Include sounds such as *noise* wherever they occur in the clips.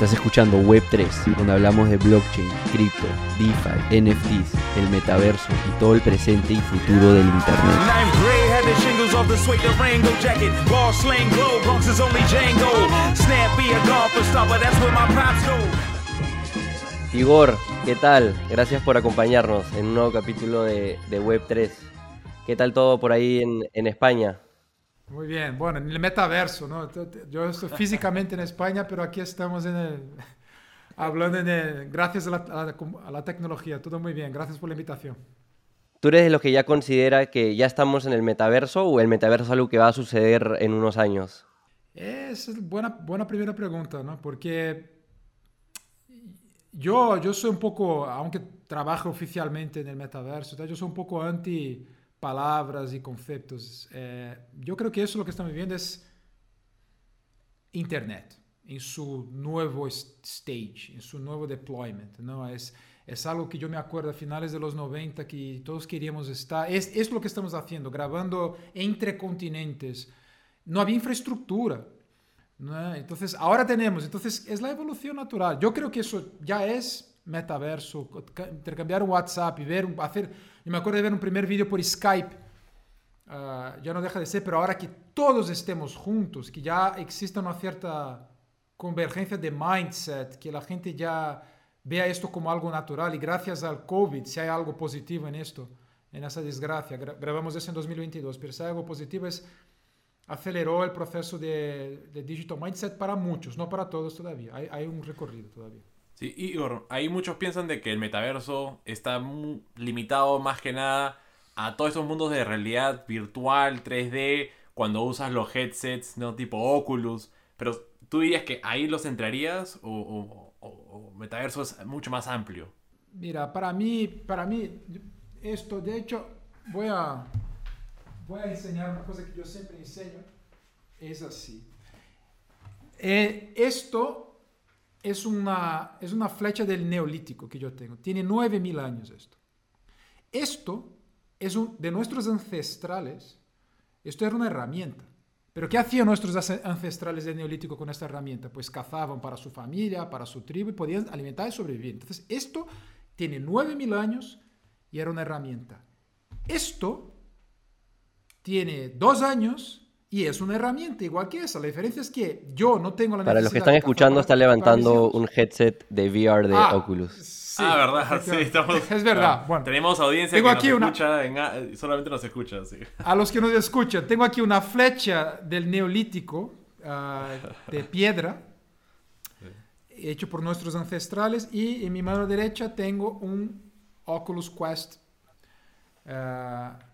Estás escuchando Web3, donde hablamos de blockchain, cripto, DeFi, NFTs, el metaverso y todo el presente y futuro del Internet. Igor, ¿qué tal? Gracias por acompañarnos en un nuevo capítulo de, Web3. ¿Qué tal todo por ahí en, en España? Muy bien, bueno, en el metaverso, ¿no? Yo estoy físicamente en España, pero aquí estamos en el, *laughs* hablando en el, gracias a la, a la, tecnología, todo muy bien, gracias por la invitación. ¿Tú eres de los que ya considera que ya estamos en el metaverso o el metaverso es algo que va a suceder en unos años? Es buena, buena primera pregunta, ¿no? Porque yo, yo soy un poco, aunque trabajo oficialmente en el metaverso, yo soy un poco anti palabras y conceptos. Eh, yo creo que eso lo que estamos viviendo es Internet en su nuevo stage, en su nuevo deployment. ¿no? Es, es algo que yo me acuerdo a finales de los 90 que todos queríamos estar. Es, es lo que estamos haciendo, grabando entre continentes. No había infraestructura. ¿no? Entonces, ahora tenemos. Entonces, es la evolución natural. Yo creo que eso ya es metaverso, intercambiar WhatsApp ver, hacer yo me acuerdo de ver un primer vídeo por Skype. Uh, ya no deja de ser, pero ahora que todos estemos juntos, que ya exista una cierta convergencia de mindset, que la gente ya vea esto como algo natural y gracias al COVID, si hay algo positivo en esto, en esa desgracia, grabamos eso en 2022, pero si hay algo positivo es aceleró el proceso de, de digital mindset para muchos, no para todos todavía, hay, hay un recorrido todavía. Sí, Igor, ahí muchos piensan de que el metaverso está limitado más que nada a todos estos mundos de realidad virtual, 3D, cuando usas los headsets, ¿no? Tipo Oculus. Pero tú dirías que ahí los entrarías o, o, metaverso es mucho más amplio. Mira, para mí, para mí, esto, de hecho, voy a, voy a enseñar una cosa que yo siempre enseño. Es así. Eh, esto es una, es una flecha del neolítico que yo tengo. Tiene 9000 años esto. Esto es un, de nuestros ancestrales. Esto era una herramienta. Pero ¿qué hacían nuestros ancestrales del neolítico con esta herramienta? Pues cazaban para su familia, para su tribu y podían alimentar y sobrevivir. Entonces, esto tiene 9000 años y era una herramienta. Esto tiene dos años y es una herramienta igual que esa. La diferencia es que yo no tengo la Para los que están escuchando, está levantando un headset de VR de ah, Oculus. ah, verdad, sí, estamos, *laughs* es verdad. Bueno, tenemos audiencia que nos escucha, en, solamente nos escucha, sí. A los que nos escuchan, tengo aquí una flecha del neolítico ah, de *laughs* piedra, hecho por nuestros ancestrales, y en mi mano derecha tengo un Oculus Quest. Uh,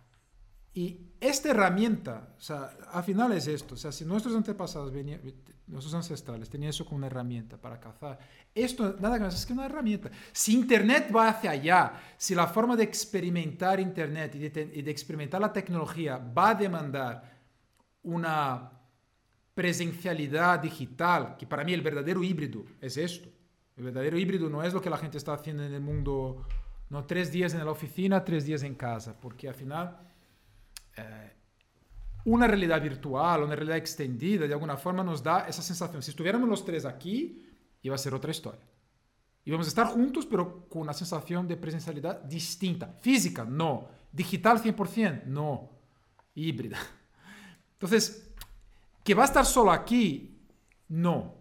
y esta herramienta, o sea, al final es esto, o sea, si nuestros antepasados venían, nuestros ancestrales tenían eso como una herramienta para cazar, esto nada más es que una herramienta. Si Internet va hacia allá, si la forma de experimentar Internet y de, y de experimentar la tecnología va a demandar una presencialidad digital, que para mí el verdadero híbrido es esto. El verdadero híbrido no es lo que la gente está haciendo en el mundo, no tres días en la oficina, tres días en casa, porque al final una realidad virtual, una realidad extendida, de alguna forma nos da esa sensación. Si estuviéramos los tres aquí, iba a ser otra historia. Íbamos a estar juntos, pero con una sensación de presencialidad distinta. Física, no. Digital 100%, no. Híbrida. Entonces, que va a estar solo aquí, no.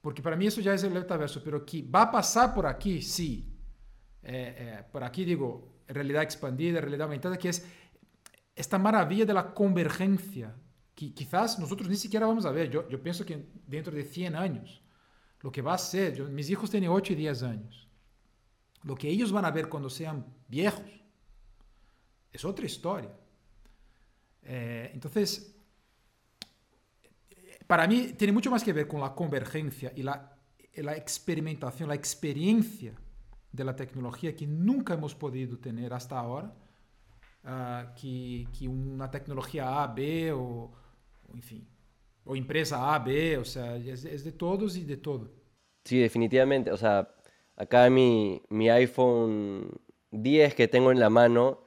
Porque para mí eso ya es el metaverso, pero que va a pasar por aquí, sí. Eh, eh, por aquí digo, realidad expandida, realidad aumentada, que es esta maravilla de la convergencia, que quizás nosotros ni siquiera vamos a ver. Yo, pienso que dentro de 100 años, lo que va a ser, mis hijos tienen 8 y 10 años, lo que ellos van a ver cuando sean viejos es otra historia. Eh, entonces, para mí tiene mucho más que ver con la convergencia y la, la experimentación, la experiencia de la tecnología que nunca hemos podido tener hasta ahora uh, que, que, una tecnología A, B o, en fin, o empresa A, B, o sea, es, es, de todos y de todo. Sí, definitivamente, o sea, acá mi, mi iPhone 10 que tengo en la mano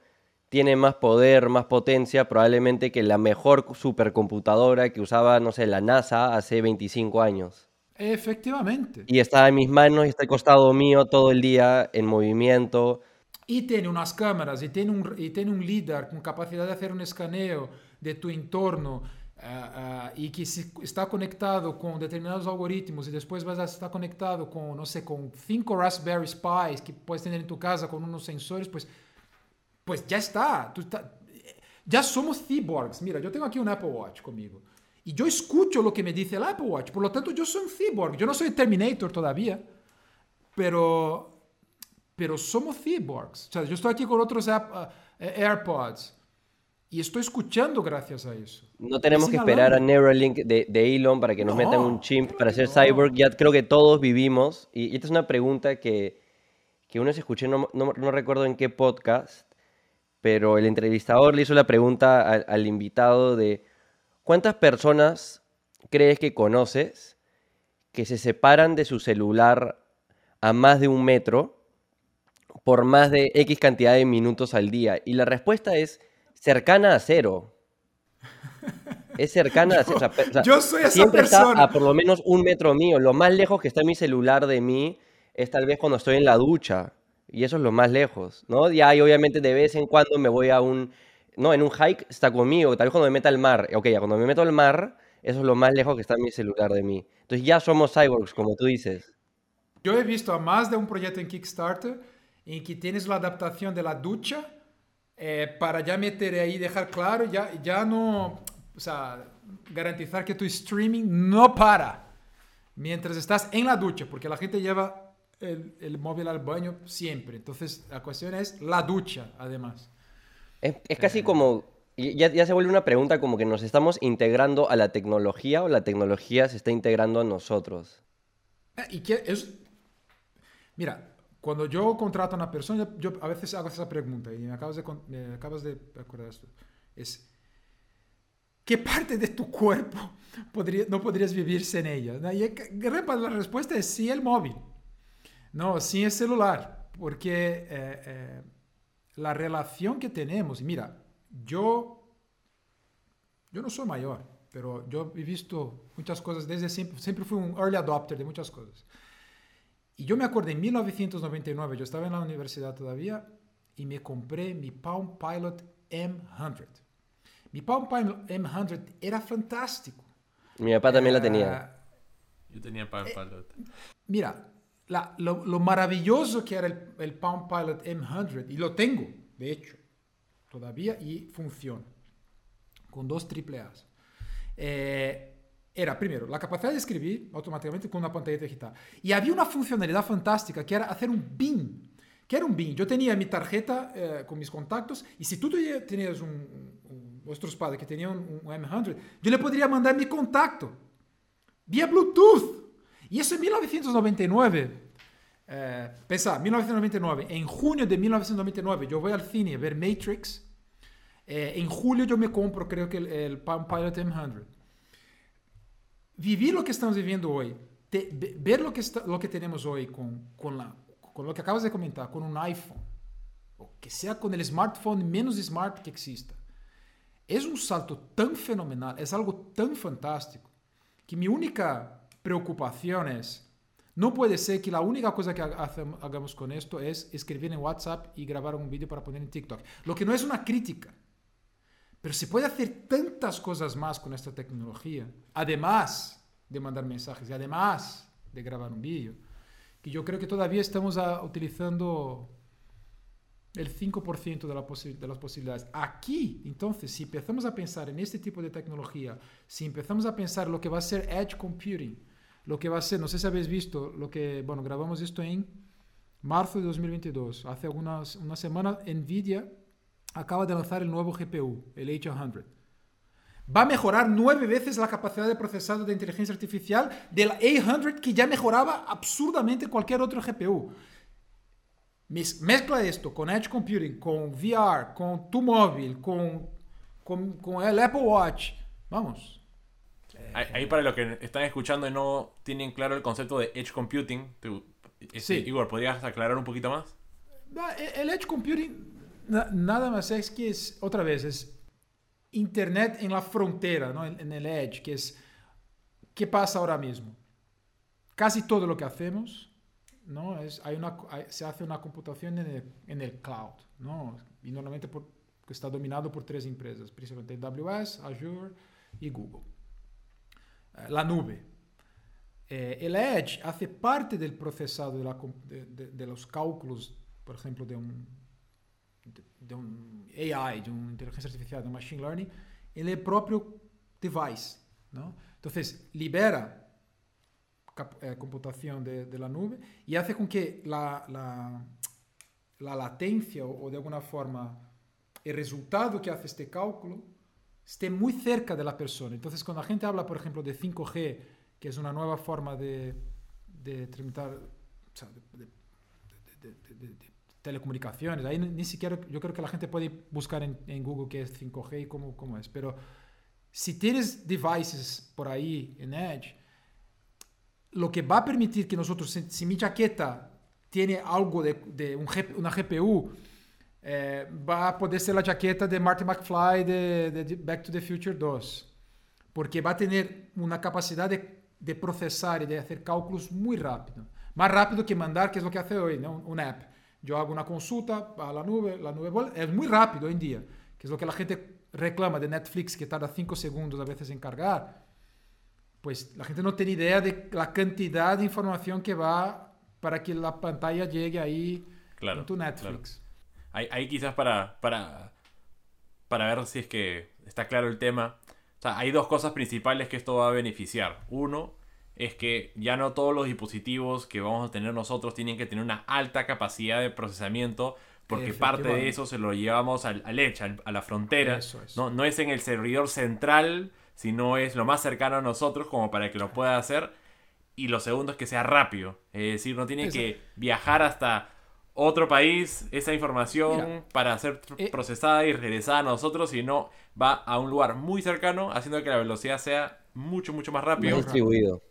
tiene más poder, más potencia probablemente que la mejor supercomputadora que usaba, no sé, la NASA hace 25 años. Efectivamente. Y está en mis manos y está al costado mío todo el día en movimiento. Y tiene unas cámaras y tiene un, y tiene un LIDAR con capacidad de hacer un escaneo de tu entorno ah, ah, y que si está conectado con determinados algoritmos y después vas a estar conectado con, no sé, con cinco Raspberry Pis que puedes tener en tu casa con unos sensores, pues, pues ya está. Tú está- ya somos cyborgs. Mira, yo tengo aquí un Apple Watch conmigo. Y yo escucho lo que me dice el Apple Watch. Por lo tanto, yo soy un cyborg. Yo no soy Terminator todavía. Pero pero somos cyborgs. O sea, yo estoy aquí con otros app- eh, AirPods y estoy escuchando gracias a eso. No tenemos Es que esperar a. Neuralink de, de Elon para que nos No, metan un chip para ser no. cyborg. Ya creo que todos vivimos. Y, y esta es una pregunta que, que una vez escuché, no, no- no recuerdo en qué podcast, pero el entrevistador le hizo la pregunta al, al invitado de ¿cuántas personas crees que conoces que se separan de su celular a más de un metro por más de X cantidad de minutos al día? Y la respuesta es cercana a cero. *laughs* Es cercana a cero. o sea, yo soy esa siempre persona. está a por lo menos un metro mío. Lo más lejos que está mi celular de mí es tal vez cuando estoy en la ducha. Y eso es lo más lejos, ¿no? Y ahí obviamente de vez en cuando me voy a un... No, en un hike está conmigo. Tal vez cuando me meta al mar. Ok, ya cuando me meto al mar, eso es lo más lejos que está mi celular de mí. Entonces ya somos cyborgs, como tú dices. Yo he visto a más de un proyecto en Kickstarter en que tienes la adaptación de la ducha eh, para ya meter ahí, dejar claro, ya, ya no, o sea, garantizar que tu streaming no para mientras estás en la ducha, porque la gente lleva el, el móvil al baño siempre. Entonces, la cuestión es la ducha, además. Es, es casi como, y ya, ya se vuelve una pregunta como que nos estamos integrando a la tecnología o la tecnología se está integrando a nosotros. Eh, Y que es... Mira, cuando yo contrato a una persona, yo a veces hago esa pregunta y me acabas de, me acabas de acordar esto. Es, ¿qué parte de tu cuerpo podría, no podrías vivir sin ella? Y la respuesta es sí el móvil. No, sin el celular. Porque eh, eh, la relación que tenemos, mira, yo, yo no soy mayor, pero yo he visto muchas cosas desde siempre, siempre fui un early adopter de muchas cosas. Y yo me acuerdo en 1999, yo estaba en la universidad todavía y me compré mi Palm Pilot M100. Mi Palm Pilot M100 era fantástico. Mi papá también la tenía. Ah, Yo tenía para Pilot. Mira, la- lo, lo maravilloso que era el, el Palm Pilot M100, y lo tengo, de hecho, todavía, y funciona, con dos AAAs. Eh, era, primero, la capacidad de escribir automáticamente con una pantalla digital. Y había una funcionalidad fantástica que era hacer un BIM. ¿Qué era un BIM? Yo tenía mi tarjeta eh, con mis contactos y si tú te- tenías un, un- vuestros que tenían un, un M100, yo le podría mandar mi contacto vía Bluetooth. Y eso en 1999. Eh, pensá, 1999. En junio de 1999 yo voy al cine a ver Matrix. Eh, en julio yo me compro, creo que el, Pilot M100. Vivir lo que estamos viviendo hoy, te- ve- ver lo que, está- lo que tenemos hoy con, con, la, con lo que acabas de comentar, con un iPhone, o que sea con el smartphone menos smart que exista, es un salto tan fenomenal, es algo tan fantástico, que mi única preocupación es, no puede ser que la única cosa que hagamos con esto es escribir en WhatsApp y grabar un vídeo para poner en TikTok. Lo que no es una crítica. Pero se puede hacer tantas cosas más con esta tecnología, además de mandar mensajes y además de grabar un vídeo, que yo creo que todavía estamos utilizando el 5% de, de las posibilidades. Aquí, entonces, si empezamos a pensar en este tipo de tecnología, si empezamos a pensar lo que va a ser edge computing, lo que va a ser, no sé si habéis visto, lo que, bueno, grabamos esto en marzo de 2022, hace algunas una semana, Nvidia acaba de lanzar el nuevo GPU, el H100. Va a mejorar nueve veces la capacidad de procesado de inteligencia artificial del A100 que ya mejoraba absurdamente cualquier otro GPU. Mez- Mezcla esto con Edge Computing, con VR, con tu móvil, con, con, con el Apple Watch. Vamos. Ahí, para los que están escuchando y no tienen claro el concepto de Edge Computing, tú- este, Sí. Igor, ¿podrías aclarar un poquito más? E- El Edge Computing na- nada más es que es, otra vez, es Internet en la frontera, ¿no? en, el Edge, que es, ¿qué pasa ahora mismo? casi todo lo que hacemos, ¿no? Es, hay una, se hace una computación en el, en el cloud, ¿no? Y normalmente está dominado por tres empresas, principalmente AWS, Azure y Google. Eh, la nube. Eh, el Edge hace parte del procesado de los cálculos, por ejemplo, de un, de, un AI, de una inteligencia artificial, de un machine learning, en el propio device. ¿no? Entonces, libera eh, computación de, la nube y hace con que la, la, la latencia o, de alguna forma el resultado que hace este cálculo esté muy cerca de la persona. Entonces, cuando la gente habla, por ejemplo, de 5G, que es una nueva forma de, de tramitar, de- de telecomunicaciones, ahí ni, siquiera yo creo que la gente puede buscar en, en Google qué es 5G y cómo, cómo es, pero si tienes devices por ahí en Edge, lo que va a permitir que nosotros, si, si mi chaqueta tiene algo de, de un una GPU, eh, va a poder ser la chaqueta de Marty McFly de- de Back to the Future 2. Porque va a tener una capacidad de, de procesar y de hacer cálculos muy rápido. Más rápido que mandar, que es lo que hace hoy, ¿no? una app. Yo hago una consulta a la nube, la nube vuelve- es muy rápido hoy en día, que es lo que la gente reclama de Netflix, que tarda 5 segundos a veces en cargar. Pues la gente no tiene idea de la cantidad de información que va para que la pantalla llegue ahí Claro, en tu Netflix. Ahí, ahí quizás para, para, para ver si es que está claro el tema. O sea, hay dos cosas principales que esto va a beneficiar. Uno es que ya no todos los dispositivos que vamos a tener nosotros tienen que tener una alta capacidad de procesamiento porque parte de eso se lo llevamos al, al edge, al- a la frontera. Es. No, no es en el servidor central, sino es lo más cercano a nosotros como para que lo pueda hacer. Y lo segundo es que sea rápido. Es decir, no tiene Eso. que viajar hasta otro país esa información Mira, para ser eh, procesada y regresada a nosotros, sino va a un lugar muy cercano, haciendo que la velocidad sea mucho, mucho más Más rápido. distribuido.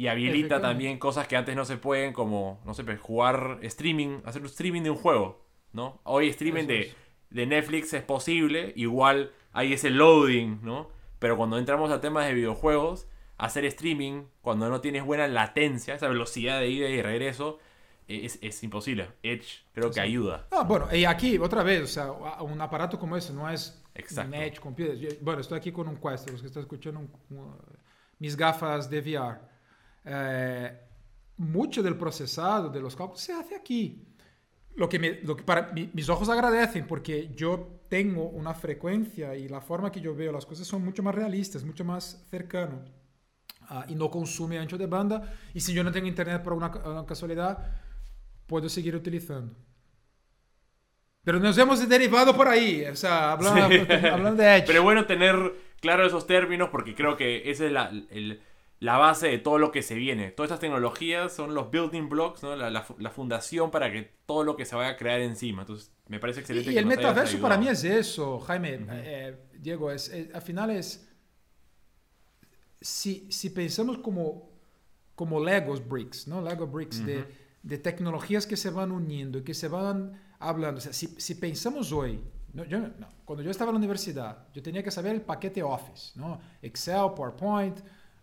Y habilita también cosas que antes no se pueden, como, no sé, pues, jugar streaming, hacer un streaming de un juego, ¿no? Hoy streaming de, de Netflix es posible, igual hay ese loading, ¿no? Pero cuando entramos a temas de videojuegos, hacer streaming, cuando no tienes buena latencia, esa velocidad de ida y regreso, es, es imposible. Edge creo que ayuda. Ah, bueno, y aquí, otra vez, o sea, un aparato como ese no es Exacto. un Edge computer. Bueno, estoy aquí con un Quest, los que están escuchando un- un- mis gafas de VR. Eh, mucho del procesado de los cálculos se hace aquí. Lo que, me- lo que para mi- mis ojos agradecen porque yo tengo una frecuencia y la forma que yo veo las cosas son mucho más realistas, mucho más cercano ah, y no consume ancho de banda. Y si yo no tengo internet por una, una casualidad, puedo seguir utilizando. Pero nos hemos derivado por ahí, o sea, hablando, Sí. hablando de Edge. *laughs* Pero bueno tener claro esos términos porque creo que esa es la, el- la base de todo lo que se viene. Todas estas tecnologías son los building blocks, ¿no? la, la la fundación para que todo lo que se vaya a crear encima. Entonces, me parece excelente. Y, que el metaverso para mí es eso, Jaime, eh, Diego, es, es- al final es, si, si pensamos como, como Legos bricks, ¿no? Lego bricks de, de tecnologías que se van uniendo y que se van hablando. O sea, si, si pensamos hoy, no, yo, no, cuando yo estaba en la universidad, yo tenía que saber el paquete Office, ¿no? Excel, PowerPoint,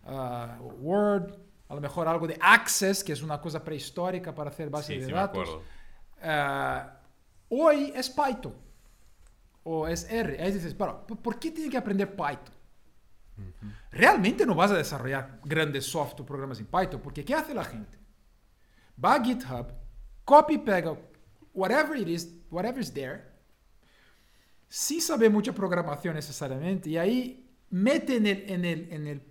ah, Word, a lo mejor algo de Access, que es una cosa prehistórica para hacer bases Sí, de sí datos. Ah, hoy es Python o es R. Ahí dices, pero ¿por- ¿por qué tiene que aprender Python? Realmente no vas a desarrollar grandes software programas en Python, porque ¿qué hace la gente? Va a GitHub, copy pega whatever it is, whatever is there, sin saber mucha programación necesariamente, y ahí mete en el, en el, en el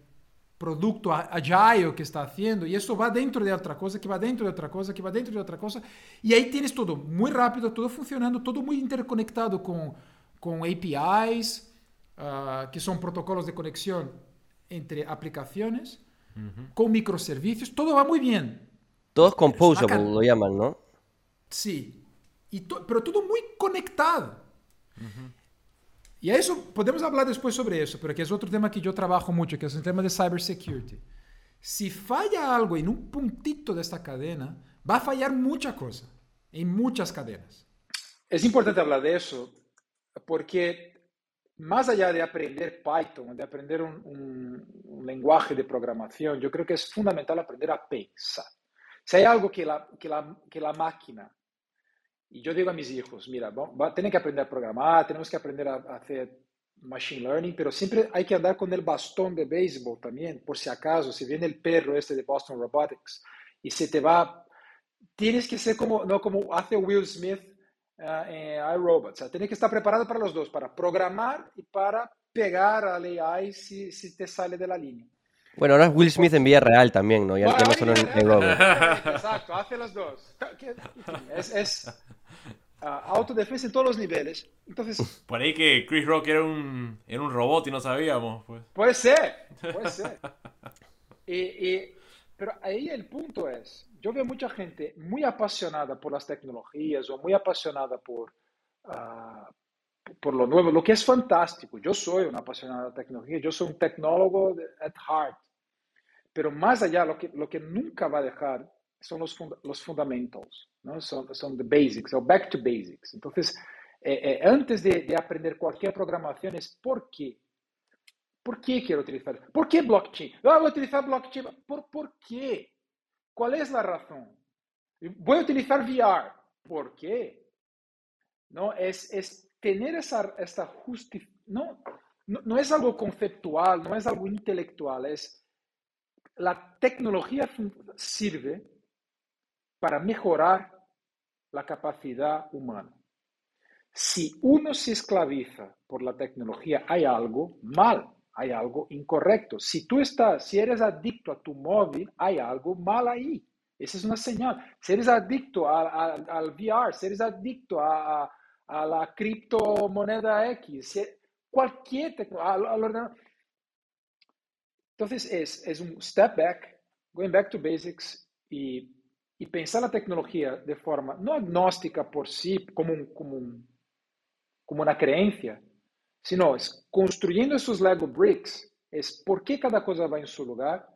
producto a- agile que está haciendo, y eso va dentro de otra cosa, que va dentro de otra cosa, que va dentro de otra cosa, y ahí tienes todo muy rápido, todo funcionando, todo muy interconectado con, con APIs, ah, que son protocolos de conexión entre aplicaciones, con microservicios, todo va muy bien. Todos composable Sacan- lo llaman, ¿no? Sí, y to- pero todo muy conectado. Y a eso podemos hablar después sobre eso, pero que es otro tema que yo trabajo mucho, que es el tema de cybersecurity. Si falla algo en un puntito de esta cadena, va a fallar mucha cosa, en muchas cadenas. Es importante hablar de eso porque más allá de aprender Python, de aprender un, un, lenguaje de programación, yo creo que es fundamental aprender a pensar. Si hay algo que la, que la, que la máquina, y yo digo a mis hijos, mira, va, tienen que aprender a programar, tenemos que aprender a, a hacer machine learning, pero siempre hay que andar con el bastón de béisbol también, por si acaso, si viene el perro este de Boston Robotics y se te va, tienes que ser como, no como hace Will Smith uh, en iRobot, o sea, tienes que estar preparado para los dos, para programar y para pegar al AI si, si te sale de la línea. Bueno, ahora es Will Smith en vida real también, ¿no? Ya, no solo en, en Exacto, hace los dos. *laughs* Es, es autodefensa en todos los niveles. Entonces, *laughs* Por ahí que Chris Rock era un, era un robot y no sabíamos. Pues. Puede ser, *laughs* puede ser. y, y, pero ahí el punto es, yo veo mucha gente muy apasionada por las tecnologías o muy apasionada por, uh, por lo nuevo, lo que es fantástico. Yo soy un apasionado de tecnología, yo soy un tecnólogo at heart. Pero más allá, lo que, lo que nunca va a dejar son los, fund los fundamentos, ¿no? son, son the basics, o back to basics. Entonces, eh, eh, antes de, de, aprender cualquier programación es por qué. ¿Por qué quiero utilizar? ¿Por qué blockchain? Ah, voy a utilizar blockchain. ¿Por, ¿Por qué? ¿Cuál es la razón? Voy a utilizar VR. ¿Por qué? ¿No? Es, es tener esa, esta justificación. No, no, no es algo conceptual, no es algo intelectual, es la tecnología sirve para mejorar la capacidad humana. Si uno se esclaviza por la tecnología, hay algo mal, hay algo incorrecto. Si tú estás, si eres adicto a tu móvil, hay algo mal ahí. Esa es una señal. Si eres adicto a, a, al VR, si eres adicto a, a la criptomoneda X, si, cualquier tecnología, entonces es, es un step back, going back to basics y, y pensar la tecnología de forma no agnóstica por sí, como, un, como, un, como una creencia, sino es construyendo esos Lego bricks, es por qué cada cosa va en su lugar.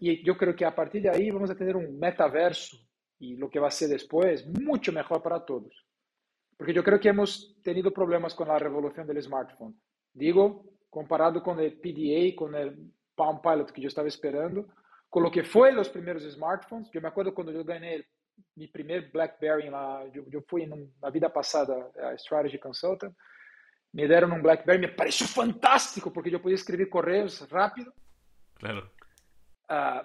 Y yo creo que a partir de ahí vamos a tener un metaverso y lo que va a ser después mucho mejor para todos. Porque yo creo que hemos tenido problemas con la revolución del smartphone. Digo, comparado con el PDA, con el Palm Pilot que yo estaba esperando, con lo que fue los primeros smartphones. Yo me acuerdo cuando yo gané mi primer BlackBerry, la, yo, yo, fui en una vida pasada a Strategy Consultant, me dieron un BlackBerry, me pareció fantástico porque yo podía escribir correos rápido. Claro. Uh,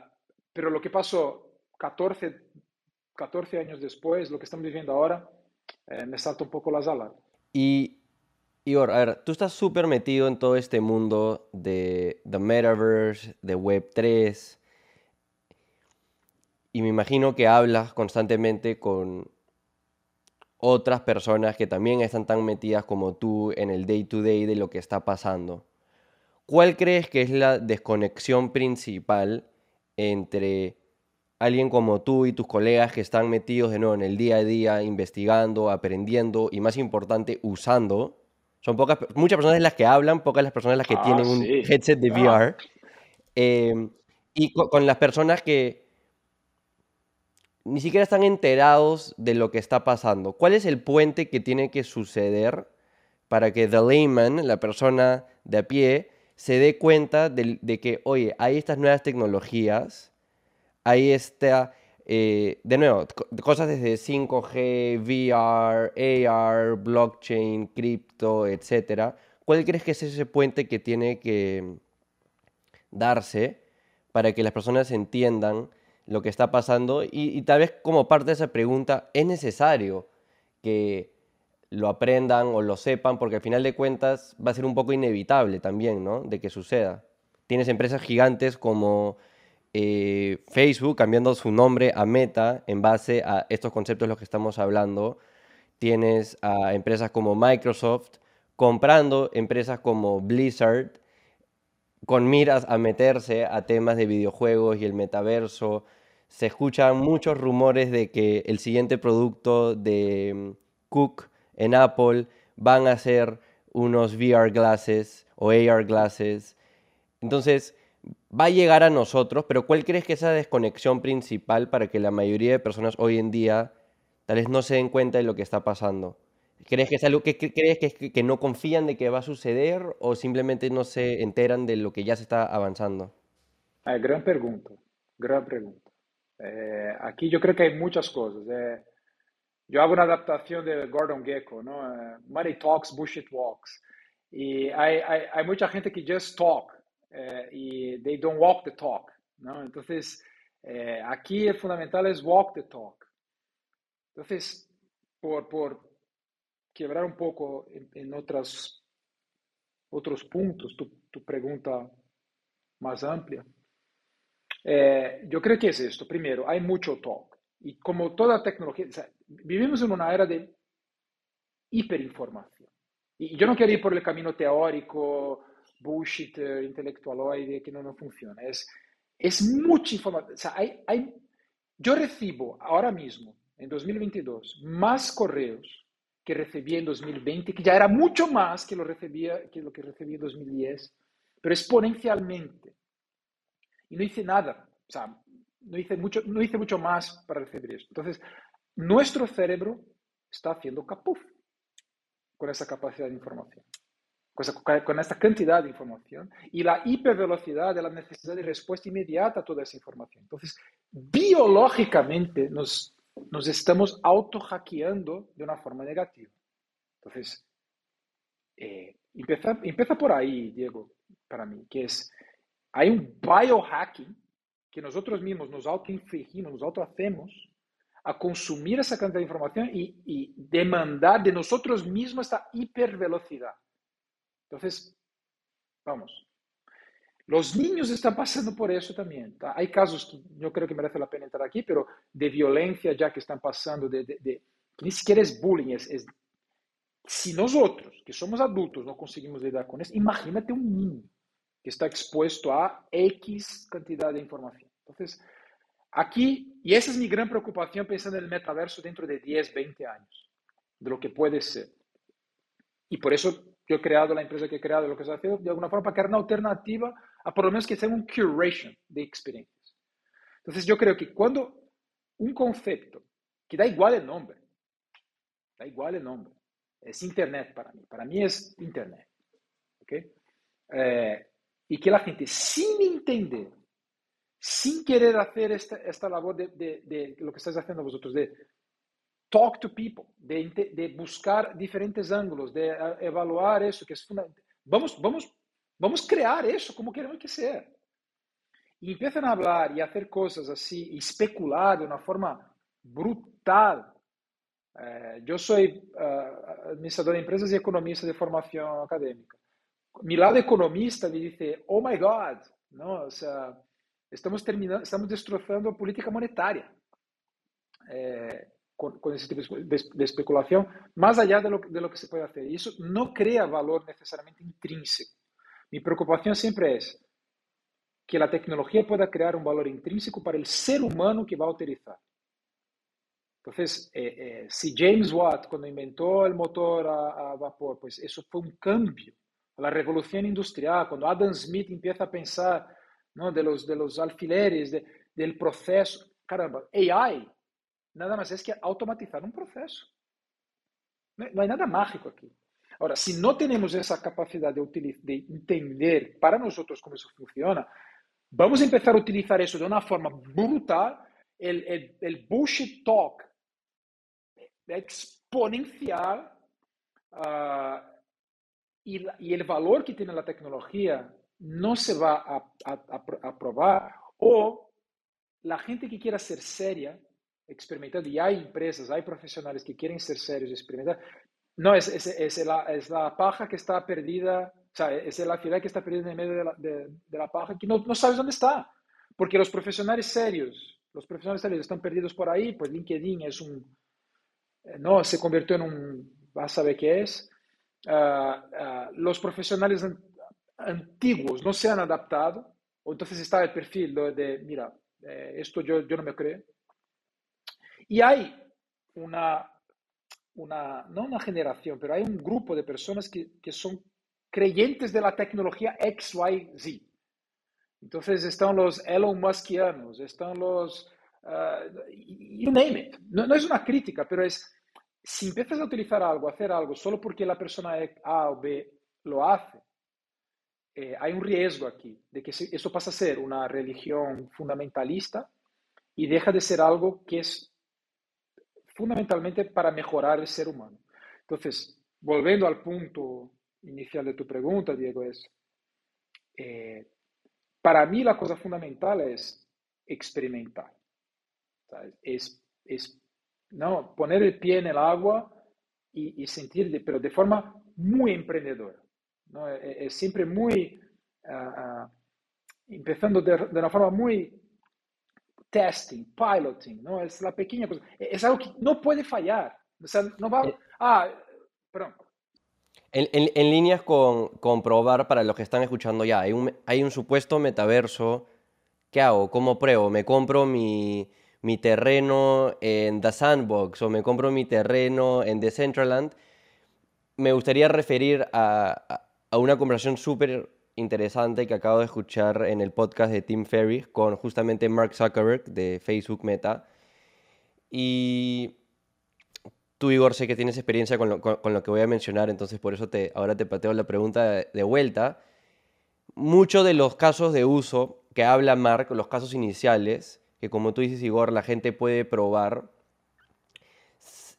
pero lo que pasó 14, 14 años después, lo que estamos viviendo ahora, eh, me salta un poco las alas. Y Igor, a ver, tú estás súper metido en todo este mundo de The Metaverse, de Web3, y me imagino que hablas constantemente con otras personas que también están tan metidas como tú en el day to day de lo que está pasando. ¿Cuál crees que es la desconexión principal entre alguien como tú y tus colegas que están metidos de nuevo en el día a día, investigando, aprendiendo y más importante, usando son pocas, muchas personas las que hablan, pocas las personas las que Ah, tienen un headset de Ah. VR. Eh, y co- con, las personas que ni siquiera están enterados de lo que está pasando. ¿Cuál es el puente que tiene que suceder para que the layman, la persona de a pie, se dé cuenta de, que, oye, hay estas nuevas tecnologías, hay esta, eh, de nuevo, co- cosas desde 5G, VR, AR, blockchain, cripto, etcétera. ¿Cuál crees que es ese puente que tiene que darse para que las personas entiendan lo que está pasando? Y, tal vez como parte de esa pregunta, ¿es necesario que lo aprendan o lo sepan? Porque al final de cuentas va a ser un poco inevitable también, ¿no? De que suceda. Tienes empresas gigantes como eh, Facebook cambiando su nombre a Meta en base a estos conceptos de los que estamos hablando. Tienes a empresas como Microsoft comprando empresas como Blizzard con miras a meterse a temas de videojuegos y el metaverso. Se escuchan muchos rumores de que el siguiente producto de mm, Cook en Apple van a ser unos VR glasses o AR glasses. Entonces, va a llegar a nosotros, pero ¿cuál crees que es esa desconexión principal para que la mayoría de personas hoy en día tal vez no se den cuenta de lo que está pasando? ¿Crees que es algo que, crees que, que no confían de que va a suceder o simplemente no se enteran de lo que ya se está avanzando? Ah, gran pregunta, gran pregunta. Eh, aquí yo creo que hay muchas cosas. Eh. yo hago una adaptación de Gordon Gecko, ¿no? Eh, money talks, bullshit walks. Y hay, hay, hay, mucha gente que just talk y they don't walk the talk, ¿no? Entonces, aquí el fundamental es walk the talk. Entonces, por, por quebrar un poco en, en otras, otros puntos, tu, tu pregunta más amplia. Eh, yo creo que es esto. Primero, hay mucho talk. Y como toda tecnología, vivimos en una era de hiperinformación. Y yo no quiero ir por el camino teórico, bullshit, eh, intelectualoide, que no, no funciona. Es, es mucha información. O sea, hay, hay, yo recibo ahora mismo, en 2022, más correos que recibí en 2020, que ya era mucho más que lo, recibía, que lo que recibí en 2010, pero exponencialmente y no hice nada. O sea, no hice mucho, no hice mucho más para recibir esto. Entonces, nuestro cerebro está haciendo capuf con esa capacidad de información, con, esa, con cantidad de información y la hipervelocidad de la necesidad de respuesta inmediata a toda esa información. Entonces, biológicamente nos, nos estamos auto-hackeando de una forma negativa. Entonces, eh, empieza, empieza por ahí, Diego, para mí, que es hay un biohacking que nosotros mismos nos autoinfligimos, nos autohacemos a consumir esa cantidad de información y, y demandar de nosotros mismos esta hipervelocidad. Entonces, vamos, los niños están pasando por eso también. Hay casos que yo creo que merece la pena entrar aquí, pero de violencia ya que están pasando, de, de, de que ni siquiera es bullying, es, es, si nosotros, que somos adultos, no conseguimos lidiar con eso, imagínate un niño que está expuesto a X cantidad de información. Entonces, aquí, y esa es mi gran preocupación pensando en el metaverso dentro de 10, 20 años, de lo que puede ser. Y por eso yo he creado la empresa que he creado, lo que se hace de alguna forma para crear una alternativa a por lo menos que sea un curation de experiencias. Entonces yo creo que cuando un concepto, que da igual el nombre, da igual el nombre, es Internet para mí, para mí es Internet. ¿okay? Eh, y que la gente, sin entender, sin querer hacer esta, esta labor de, de, de, lo que estáis haciendo vosotros, de talk to people, de, de buscar diferentes ángulos, de evaluar eso, que es fundamental. Vamos, vamos, vamos a crear eso como queremos que sea. Y empiezan a hablar y a hacer cosas así, y especular de una forma brutal. Eh, yo soy uh, administrador de empresas y economista de formación académica mi lado economista me dice, oh my God, ¿no? O sea, estamos, terminando, estamos destrozando política monetaria eh, con, con, ese tipo de, de, especulación, más allá de lo, de lo que se puede hacer. Y eso no crea valor necesariamente intrínseco. Mi preocupación siempre es que la tecnología pueda crear un valor intrínseco para el ser humano que va a utilizar. Entonces, eh, eh, si James Watt, cuando inventó el motor a, a vapor, pues eso fue un cambio la revolución industrial, cuando Adam Smith empieza a pensar ¿no? de, los, de los alfileres, de, del proceso, caramba, AI, nada más es que automatizar un proceso. No hay nada mágico aquí. Ahora, si no tenemos esa capacidad de, de entender para nosotros cómo eso funciona, vamos a empezar a utilizar eso de una forma brutal, el, el, el bullshit talk exponencial. Uh, y, y, el valor que tiene la tecnología no se va a, a, a, probar o la gente que quiera ser seria, experimentando, y hay empresas, hay profesionales que quieren ser serios, experimentar, no, es, es, es, la, es la paja que está perdida, o sea, es la fila que está perdida en medio de la, de, de la paja que no, no sabes dónde está, porque los profesionales serios, los profesionales serios están perdidos por ahí, pues LinkedIn es un, eh, no, se convirtió en un, vas a saber qué es, uh, los profesionales an antiguos no se han adaptado, entonces está el perfil de mira, eh, esto yo, yo no me creo. Y hay una, una, no una generación, pero hay un grupo de personas que, que son creyentes de la tecnología XYZ. Entonces están los Elon Muskianos, están los, uh, you name it. No, no, es una crítica, pero es, si empiezas a utilizar algo, a hacer algo, solo porque la persona A o B lo hace, eh, hay un riesgo aquí de que eso pasa a ser una religión fundamentalista y deja de ser algo que es fundamentalmente para mejorar el ser humano. Entonces, volviendo al punto inicial de tu pregunta, Diego, es, eh, para mí la cosa fundamental es experimentar. Es, es no, poner el pie en el agua y, y sentir, pero de forma muy emprendedora. ¿no? Es, siempre muy, uh, uh, empezando de, de, una forma muy testing, piloting, ¿no? Es la pequeña cosa. Es algo que no puede fallar. O sea, no va... Ah, perdón. En, en, en líneas con, con, probar para los que están escuchando ya, hay un, hay un supuesto metaverso. ¿Qué hago? ¿Cómo pruebo? ¿Me compro mi, mi terreno en The Sandbox o me compro mi terreno en Decentraland? Me gustaría referir a, a una conversación súper interesante que acabo de escuchar en el podcast de Tim Ferriss con justamente Mark Zuckerberg de Facebook Meta. Y tú, Igor, sé que tienes experiencia con lo, con, lo, que voy a mencionar, entonces por eso te, ahora te pateo la pregunta de, de vuelta. Muchos de los casos de uso que habla Mark, los casos iniciales, que como tú dices, Igor, la gente puede probar,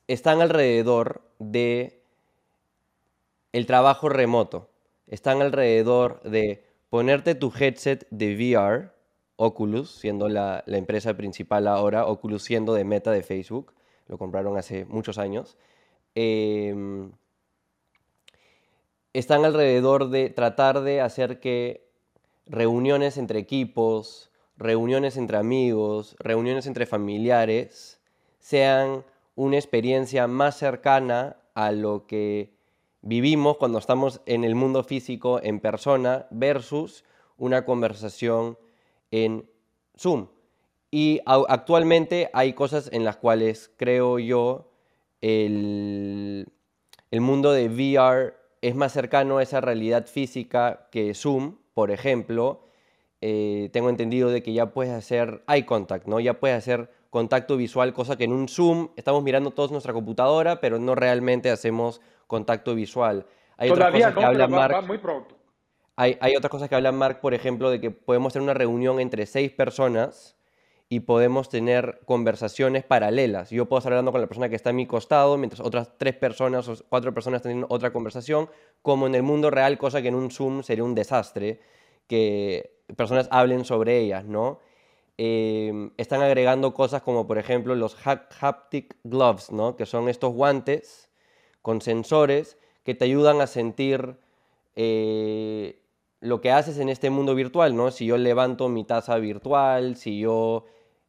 están alrededor de el trabajo remoto están alrededor de ponerte tu headset de VR, Oculus, siendo la, empresa principal ahora, Oculus siendo de meta de Facebook, lo compraron hace muchos años. Em, están alrededor de tratar de hacer que reuniones entre equipos, reuniones entre amigos, reuniones entre familiares, sean una experiencia más cercana a lo que vivimos cuando estamos en el mundo físico en persona versus una conversación en Zoom. Y actualmente hay cosas en las cuales creo yo el, el mundo de VR es más cercano a esa realidad física que Zoom, por ejemplo. Eh, tengo entendido de que ya puedes hacer eye contact, ¿no? Ya puedes hacer contacto visual, cosa que en un Zoom estamos mirando todos nuestra computadora, pero no realmente hacemos contacto visual. Hay Todavía otras cosas que va, Mark, muy pronto. Hay, hay, otras cosas que habla Mark, por ejemplo, de que podemos tener una reunión entre seis personas y podemos tener conversaciones paralelas. Yo puedo estar hablando con la persona que está a mi costado, mientras otras tres personas o cuatro personas tienen otra conversación, como en el mundo real, cosa que en un Zoom sería un desastre, que personas hablen sobre ellas, ¿no? Eh, están agregando cosas como, por ejemplo, los haptic gloves, ¿no? Que son estos guantes con sensores que te ayudan a sentir eh, lo que haces en este mundo virtual, ¿no? Si yo levanto mi taza virtual, si yo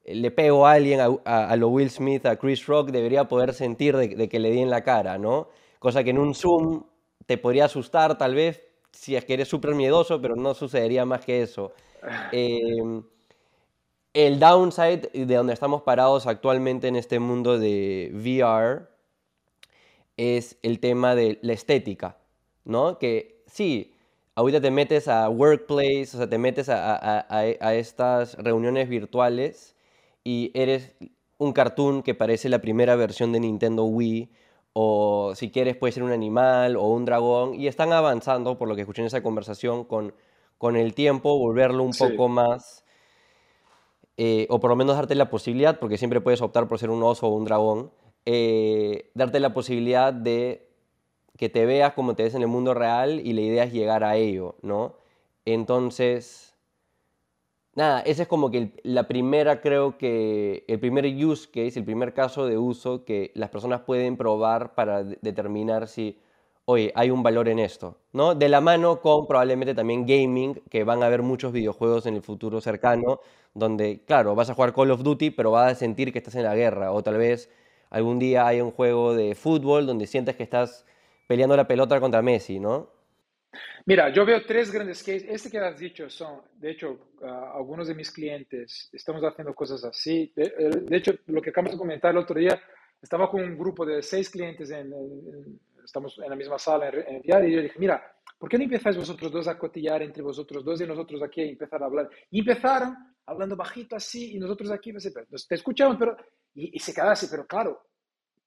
le pego a alguien, a, lo Will Smith, a Chris Rock, debería poder sentir de, que le di en la cara, ¿no? Cosa que en un Zoom te podría asustar tal vez si es que eres súper miedoso, pero no sucedería más que eso. Em, el downside de donde estamos parados actualmente en este mundo de VR es el tema de la estética, ¿no? Que sí, ahorita te metes a Workplace, o sea, te metes a, a, estas reuniones virtuales y eres un cartoon que parece la primera versión de Nintendo Wii, o si quieres puede ser un animal o un dragón, y están avanzando, por lo que escuché en esa conversación, con, con el tiempo, volverlo un poco más, eh, o por lo menos darte la posibilidad, porque siempre puedes optar por ser un oso o un dragón, eh, darte la posibilidad de que te veas como te ves en el mundo real y la idea es llegar a ello, ¿no? Entonces, nada, ese es como que la primera, creo que, el primer use case, el primer caso de uso que las personas pueden probar para determinar si, oye, hay un valor en esto, ¿no? De la mano con probablemente también gaming, que van a haber muchos videojuegos en el futuro cercano, donde, claro, vas a jugar Call of Duty, pero vas a sentir que estás en la guerra, o tal vez algún día hay un juego de fútbol donde sientes que estás peleando la pelota contra Messi, ¿no? Mira, yo veo tres grandes cases. Este que has dicho son, de hecho, ah, algunos de mis clientes estamos haciendo cosas así. De, hecho, lo que acabamos de comentar el otro día, estaba con un grupo de seis clientes, en, estamos en la misma sala en, en y yo dije, mira, ¿por qué no empezáis vosotros dos a cotillar entre vosotros dos y nosotros aquí a empezar a hablar? Y empezaron hablando bajito así y nosotros aquí, pues, te escuchamos, pero y, se quedaba así, pero claro,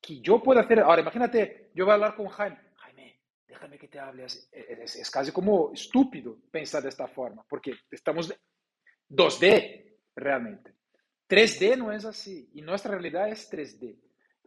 que yo pueda hacer. Ahora, imagínate, yo voy a hablar con Jaime. Déjame que te hable. Es, es, es casi como estúpido pensar de esta forma, porque estamos 2D realmente. 3D no es así, y nuestra realidad es 3D.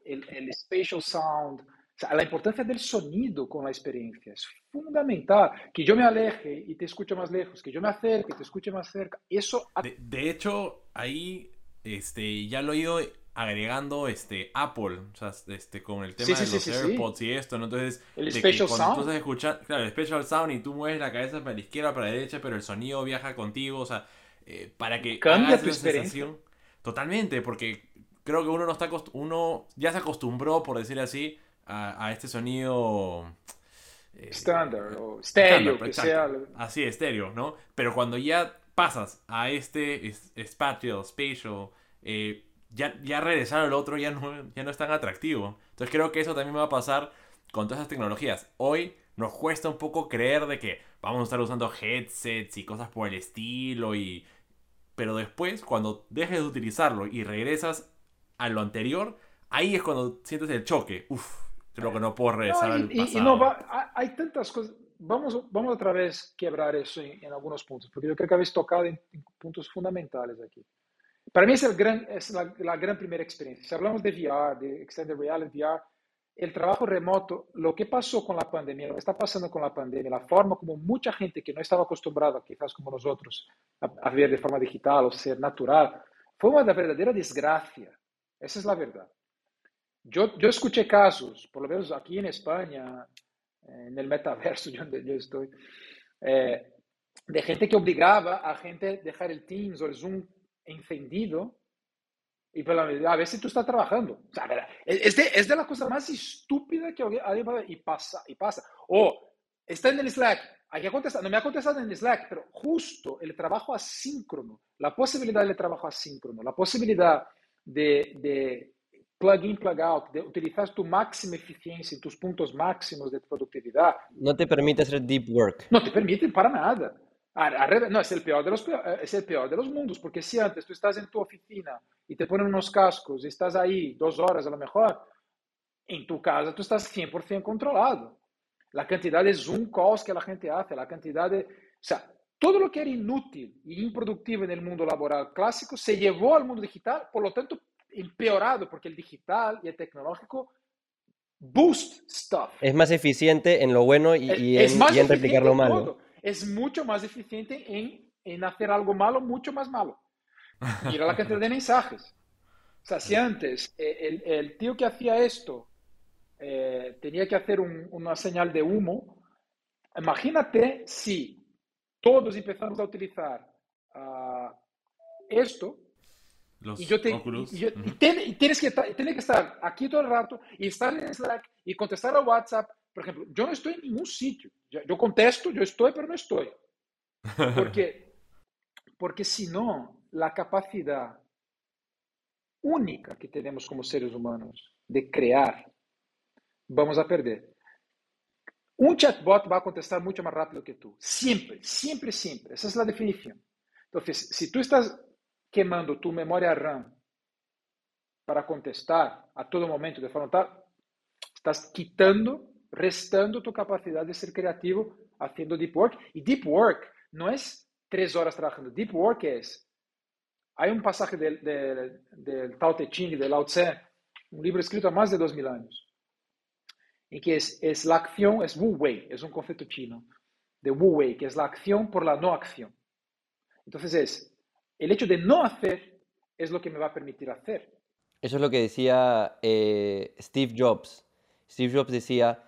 El, el spatial sound, o sea, la importancia del sonido con la experiencia es fundamental. Que yo me aleje y te escuche más lejos, que yo me acerque y te escuche más cerca. Eso. De, de hecho, ahí este, ya lo he ido agregando este Apple, o sea, este, con el tema Sí, sí, de los sí, AirPods y esto, ¿no? Entonces, El spatial cuando sound. tú estás escuchando, claro, el special sound y tú mueves la cabeza para la izquierda, para la derecha, pero el sonido viaja contigo, o sea, eh, para que Cambia tu sensación. Totalmente, porque creo que uno no está uno ya se acostumbró, por decir así, a, a este sonido eh, Estándar o estéreo, Estándar, que sea. Así, estéreo, ¿no? Pero cuando ya pasas a este es- spatial, spatial, eh, ya, ya regresar al otro ya no, ya no es tan atractivo. Entonces creo que eso también va a pasar con todas esas tecnologías. Hoy nos cuesta un poco creer de que vamos a estar usando headsets y cosas por el estilo y... Pero después, cuando dejes de utilizarlo y regresas a lo anterior, ahí es cuando sientes el choque. Uf, creo que no puedo regresar No, al y, y- y pasado. no va, hay- hay tantas cosas. Vamos, vamos otra vez a quebrar eso en, en algunos puntos, porque yo creo que habéis tocado en, en puntos fundamentales aquí. Para mí es, el gran, es la, la gran primera experiencia. Si hablamos de VR, de Extended Reality VR, el trabajo remoto, lo que pasó con la pandemia, lo que está pasando con la pandemia, la forma como mucha gente que no estaba acostumbrada, quizás como nosotros, a, a ver de forma digital o ser natural, fue una verdadera desgracia. Esa es la verdad. Yo, yo escuché casos, por lo menos aquí en España, en el metaverso *laughs* donde yo estoy, eh, de gente que obligaba a gente a dejar el Teams o el Zoom encendido y la- a ver si tú estás trabajando. O sea, es, de, es de la cosa más estúpida que alguien y pasa, y pasa. O está en el Slack, hay que contestar, no me ha contestado en el Slack, pero justo el trabajo asíncrono, la posibilidad del trabajo asíncrono, la posibilidad de, de plug in, plug out, de utilizar tu máxima eficiencia, tus puntos máximos de productividad, No te permite hacer deep work. no te permiten para nada. Al- revés, No, es el, peor de los, peo- es el peor de los mundos, porque si antes tú estás en tu oficina y te ponen unos cascos y estás ahí dos horas a lo mejor, en tu casa tú estás 100% controlado. La cantidad de Zoom calls que la gente hace, la cantidad de... O sea, todo lo que era inútil y improductivo en el mundo laboral clásico se llevó al mundo digital, por lo tanto, empeorado, porque el digital y el tecnológico boost stuff. Es más eficiente en lo bueno y, y Es en, más y en replicar lo en malo. Es mucho más eficiente en, en hacer algo malo, mucho más malo. *laughs* Mira la cantidad de mensajes. O sea, si antes eh, el, el tío que hacía esto eh, tenía que hacer un- una señal de humo, imagínate si todos empezamos a utilizar ah, esto Los y, yo te, Oculus. y yo- y ten- y tienes que tienes que estar aquí todo el rato y estar en Slack y contestar a WhatsApp. Por ejemplo, yo no estoy en ningún sitio. Yo, yo contesto, yo estoy, pero no estoy. Porque, porque si no, la capacidad única que tenemos como seres humanos de crear, vamos a perder. Un chatbot va a contestar mucho más rápido que tú. Siempre, siempre, siempre. Esa es la definición. Entonces, si tú estás quemando tu memoria RAM para contestar a todo momento de forma tal, estás quitando, restando tu capacidad de ser creativo haciendo deep work. Y deep work no es tres horas trabajando. Deep work es... Hay un pasaje del, del, del Tao Te Ching, de Lao Tse, un libro escrito a más de dos mil años, en que es, es la acción, es Wu Wei, es un concepto chino, de Wu Wei, que es la acción por la no acción. Entonces es, el hecho de no hacer es lo que me va a permitir hacer. Eso es lo que decía eh, Steve Jobs. Steve Jobs decía,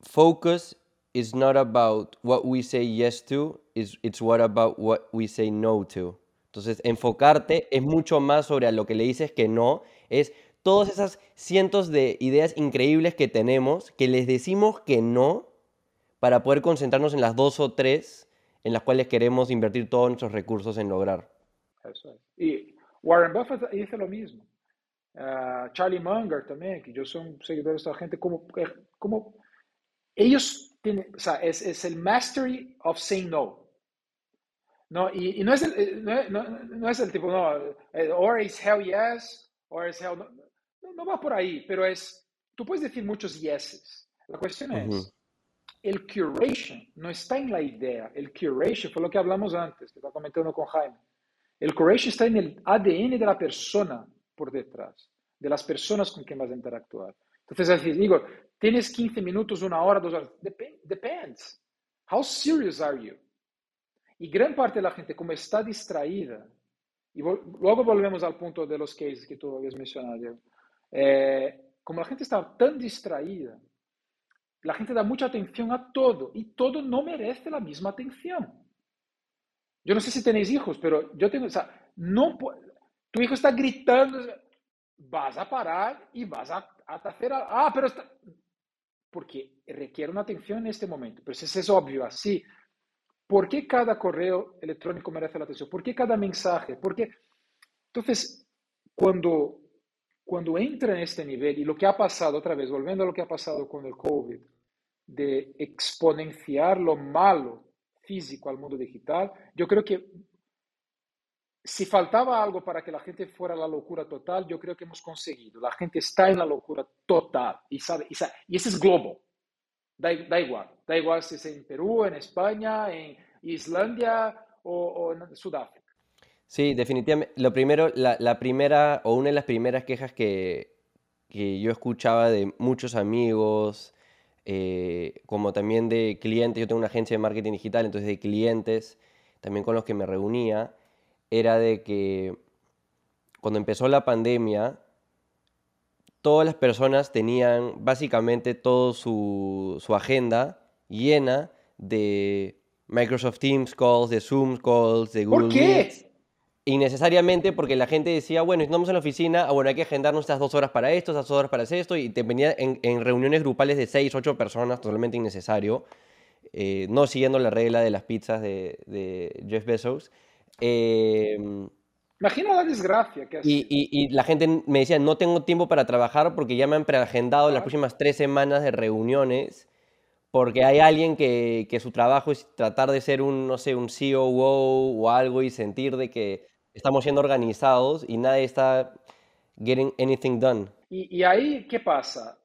focus is not about what we say yes to, it's, it's what about what we say no to. Entonces, enfocarte es mucho más sobre a lo que le dices que no, es todas esas cientos de ideas increíbles que tenemos, que les decimos que no, para poder concentrarnos en las dos o tres en las cuales queremos invertir todos nuestros recursos en lograr. Eso es. Y Warren Buffett dice lo mismo. Ah, Charlie Munger también, que yo soy un seguidor de esta gente, como, como ellos tienen, o sea, es, es el mastery of saying no. No, y, y no, es el, no, no, no es el tipo, no, eh, or is hell yes, or is hell no. No, no va por ahí, pero es, tú puedes decir muchos yeses. La cuestión es, el curation no está en la idea, el curation fue lo que hablamos antes, que estaba comentando con Jaime. El curation está en el ADN de la persona por detrás, de las personas con quien vas a interactuar. Entonces, digo, tienes 15 minutos, una hora, dos horas, depends. How serious are you? Y gran parte de la gente, como está distraída, y luego volvemos al punto de los cases que tú habías mencionado, eh, como la gente está tan distraída, la gente da mucha atención a todo y todo no merece la misma atención. Yo no sé si tenéis hijos, pero yo tengo, o sea, no, tu hijo está gritando, vas a parar y vas a, hacer, ah, pero está, porque requiere una atención en este momento, pero eso es obvio, así. ¿Por qué cada correo electrónico merece la atención? ¿Por qué cada mensaje? Porque, entonces, cuando, cuando entra en este nivel, y lo que ha pasado, otra vez, volviendo a lo que ha pasado con el COVID, de exponenciar lo malo físico al mundo digital, yo creo que si faltaba algo para que la gente fuera a la locura total, yo creo que hemos conseguido. La gente está en la locura total y sabe, y, sabe, y ese es globo. Da, da, igual, da igual si es en Perú, en España, en Islandia o, en Sudáfrica. Sí, definitivamente. Lo primero, la, la, primera o una de las primeras quejas que, que yo escuchaba de muchos amigos, eh, como también de clientes, yo tengo una agencia de marketing digital, entonces de clientes también con los que me reunía, era de que cuando empezó la pandemia, todas las personas tenían básicamente toda su, su, agenda llena de Microsoft Teams calls, de Zoom calls, de Google ¿Por qué? Innecesariamente porque la gente decía, bueno, estamos en la oficina, ah, bueno, hay que agendarnos estas dos horas para esto, estas dos horas para hacer esto, y te venía en, en reuniones grupales de seis, ocho personas, totalmente innecesario, eh, no siguiendo la regla de las pizzas de, de Jeff Bezos. Eh, Imagina la desgracia que y, y, y, la gente me decía, no tengo tiempo para trabajar porque ya me han preagendado las próximas tres semanas de reuniones, porque hay alguien que, que, su trabajo es tratar de ser un, no sé, un COO o algo y sentir de que estamos siendo organizados y nadie está getting anything done. Y, y ahí, ¿qué pasa?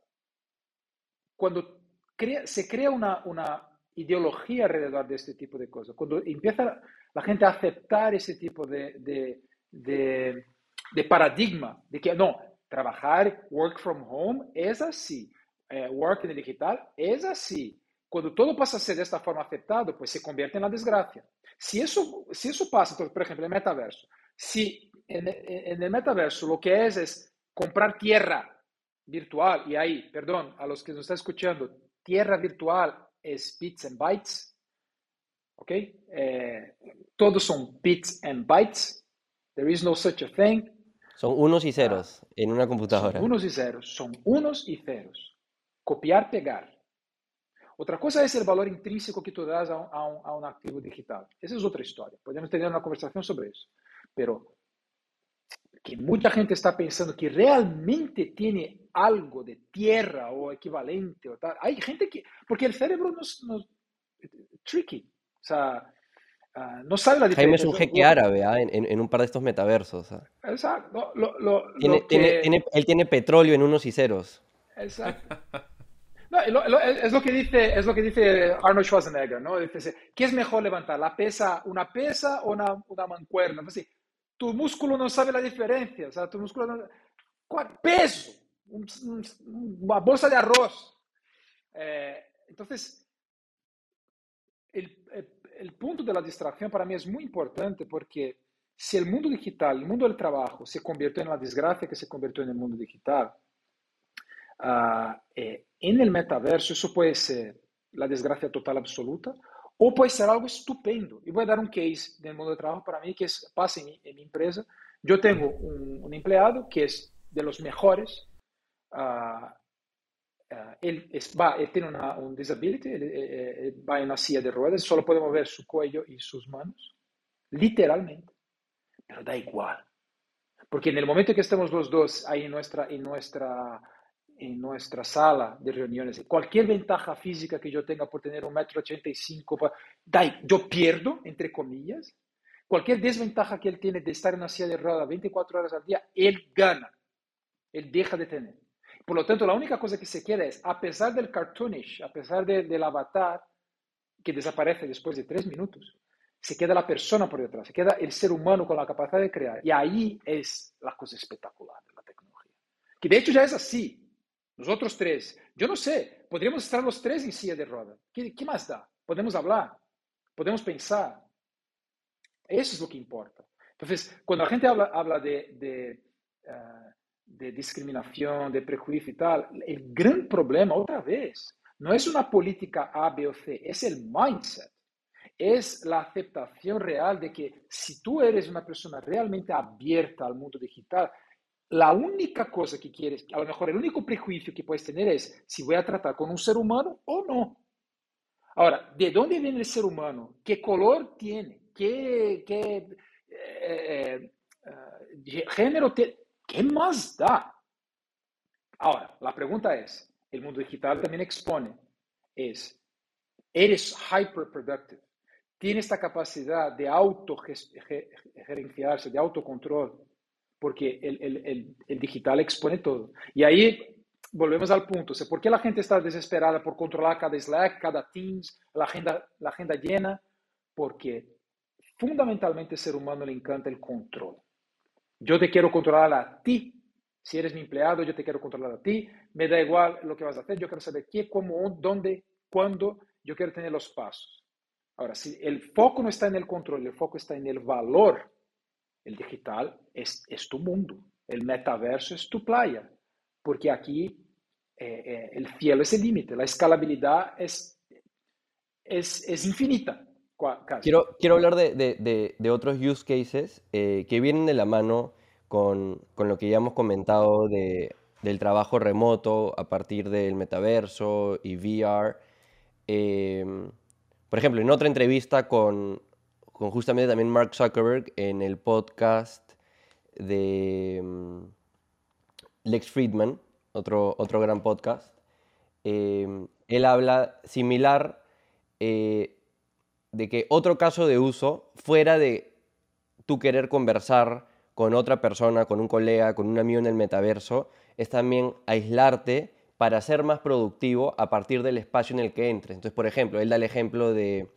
Cuando crea, se crea una, una ideología alrededor de este tipo de cosas, cuando empieza la gente a aceptar ese tipo de, de de, paradigma, de que no, trabajar, work from home es así, eh, work en el digital es así. Cuando todo pasa a ser de esta forma aceptado, pues se convierte en la desgracia. Si eso, si eso pasa, por ejemplo, el metaverso, si en, en el metaverso lo que es es comprar tierra virtual, y ahí, perdón, a los que nos están escuchando, tierra virtual es bits and bytes, ¿ok? Eh, todos son bits and bytes, There is no such a thing. Son unos y ceros en una computadora. Son unos y ceros, son unos y ceros. Copiar, pegar. Otra cosa es el valor intrínseco que tú das a un, a un, a un activo digital. Esa es otra historia. Podemos tener una conversación sobre eso. Pero que mucha gente está pensando que realmente tiene algo de tierra o equivalente o tal. Hay gente que, porque el cerebro nos, nos tricky. O sea, Uh, no sabe la diferencia. Jaime es un jeque árabe ¿ah? en, en, en, un par de estos metaversos. ¿ah? Exacto. Lo, lo, tiene, lo que... tiene, tiene, él tiene petróleo en unos y ceros. Exacto. No, es, lo que dice, es lo que dice Arnold Schwarzenegger, ¿no? Dice, ¿qué es mejor levantar? ¿La pesa, una pesa o una, una mancuerna? Así, tu músculo no sabe la diferencia. O sea, tu músculo no... Peso. Un, un, una bolsa de arroz. Eh, entonces, el, el el punto de la distracción para mí es muy importante porque si el mundo digital, el mundo del trabajo se convirtió en la desgracia que se convirtió en el mundo digital, uh, eh, en el metaverso eso puede ser la desgracia total absoluta o puede ser algo estupendo. Y voy a dar un case del mundo del trabajo para mí que es, pasa en mi, en mi empresa. Yo tengo un, un, empleado que es de los mejores uh, Uh, él, es, va, él, tiene una, un disability, él, él, va en una silla de ruedas, solo puede mover su cuello y sus manos, literalmente, pero da igual, porque en el momento que estemos los dos ahí en nuestra, en nuestra, en nuestra sala de reuniones, cualquier ventaja física que yo tenga por tener un metro ochenta y cinco, yo pierdo, entre comillas, cualquier desventaja que él tiene de estar en una silla de ruedas 24 horas al día, él gana. él deja de tener. Por lo tanto, la única cosa que se queda es, a pesar del cartoonish, a pesar del avatar, que desaparece después de tres minutos, se queda la persona por detrás, se queda el ser humano con la capacidad de crear. Y ahí es la cosa espectacular de la tecnología. Que de hecho ya es así. Nosotros tres, yo no sé, podríamos estar los tres en silla de roda. ¿Qué, qué más da? Podemos hablar, podemos pensar. Eso es lo que importa. Entonces, cuando la gente habla, habla de, de, uh, de discriminación, de prejuicio y tal, el gran problema, otra vez, no es una política A, B o C, es el mindset. Es la aceptación real de que si tú eres una persona realmente abierta al mundo digital, la única cosa que quieres, a lo mejor el único prejuicio que puedes tener es si voy a tratar con un ser humano o no. Ahora, ¿de dónde viene el ser humano? ¿Qué color tiene? ¿Qué, qué eh, eh, género tiene? ¿Qué más da? Ahora, la pregunta es, el mundo digital también expone, es, eres hyperproductive, tienes esta capacidad de autogerenciarse, de autocontrol, porque el, el, el, digital expone todo. Y ahí volvemos al punto, ¿por qué la gente está desesperada por controlar cada Slack, cada Teams, la agenda, la agenda llena? Porque fundamentalmente el ser humano le encanta el control. Yo te quiero controlar a ti. Si eres mi empleado, yo te quiero controlar a ti. Me da igual lo que vas a hacer. Yo quiero saber qué, cómo, dónde, cuándo. Yo quiero tener los pasos. Ahora, si el foco no está en el control, el foco está en el valor el digital es, es tu mundo, el metaverso es tu playa, porque aquí eh, eh, el cielo es el límite, la escalabilidad es, es, es infinita. Quiero, quiero hablar de, de, de otros use cases eh, que vienen de la mano con, con, lo que ya hemos comentado de, del trabajo remoto a partir del metaverso y VR. por ejemplo, en otra entrevista con, con justamente también Mark Zuckerberg en el podcast de mm, Lex Friedman, otro, otro gran podcast. Em, él habla similar eh, de que otro caso de uso, fuera de tú querer conversar con otra persona, con un colega, con un amigo en el metaverso, es también aislarte para ser más productivo a partir del espacio en el que entres. Entonces, por ejemplo, él da el ejemplo de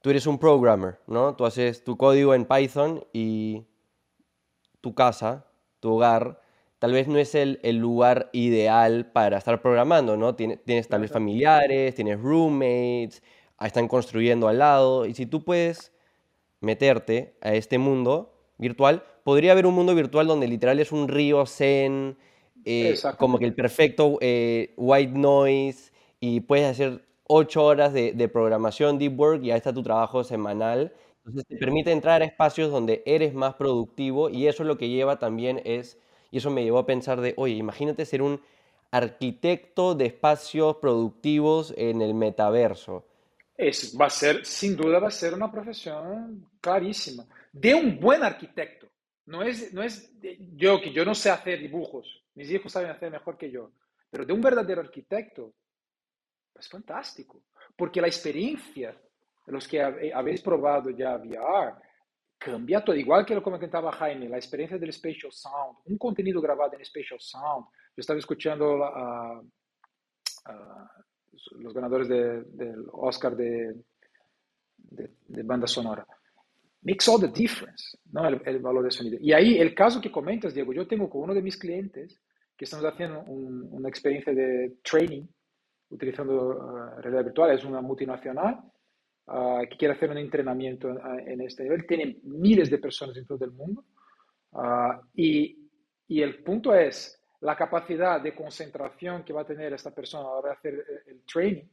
tú eres un programmer, ¿no? Tú haces tu código en Python y tu casa, tu hogar, tal vez no es el, lugar ideal para estar programando, ¿no? Tienes, tienes tal vez familiares, tienes roommates, están construyendo al lado, y si tú puedes meterte a este mundo virtual, podría haber un mundo virtual donde literal es un río zen, eh, como que el perfecto eh, white noise, y puedes hacer ocho horas de, programación deep work y ahí está tu trabajo semanal. Entonces te permite entrar a espacios donde eres más productivo y eso es lo que lleva también es, y eso me llevó a pensar de, oye, imagínate ser un arquitecto de espacios productivos en el metaverso. Es, va a ser, sin duda, va a ser una profesión clarísima. De un buen arquitecto. No es, no es yo que yo no sé hacer dibujos, mis hijos saben hacer mejor que yo, pero de un verdadero arquitecto es fantástico, porque la experiencia, los que eh, habéis probado ya VR, cambia todo, igual que lo comentaba Jaime, la experiencia del Spatial Sound, un contenido grabado en Spatial Sound. Yo estaba escuchando a, los ganadores del Oscar de, de, banda sonora. Makes all the difference, ¿no? El, valor del sonido. Y ahí el caso que comentas, Diego, yo tengo con uno de mis clientes que estamos haciendo una experiencia de training utilizando uh, realidad virtual, es una multinacional uh, que quiere hacer un entrenamiento uh, en este nivel. Tiene miles de personas en todo el mundo y, y, el punto es la capacidad de concentración que va a tener esta persona a la hora de hacer el, el training,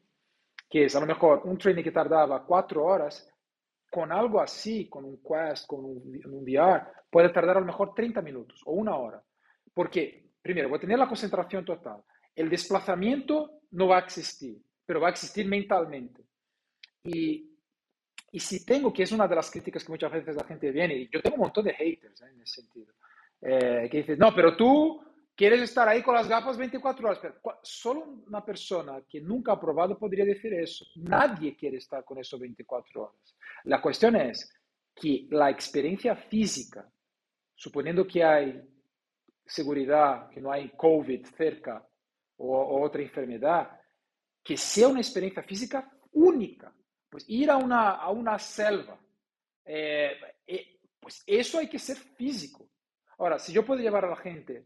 que es a lo mejor un training que tardaba cuatro horas, con algo así, con un Quest, con un, un VR, puede tardar a lo mejor 30 minutos o una hora. Porque, primero, voy a tener la concentración total. El desplazamiento no va a existir, pero va a existir mentalmente. Y, y si tengo, que es una de las críticas que muchas veces la gente viene, y yo tengo un montón de haters ¿eh? en ese sentido, eh, que dicen, no, pero tú quieres estar ahí con las gafas 24 horas. Solo una persona que nunca ha probado podría decir eso. Nadie quiere estar con eso 24 horas. La cuestión es que la experiencia física, suponiendo que hay seguridad, que no hay COVID cerca o, o otra enfermedad, que sea una experiencia física única. Pues ir a una, a una selva, eh, eh, pues eso hay que ser físico. Ahora, si yo puedo llevar a la gente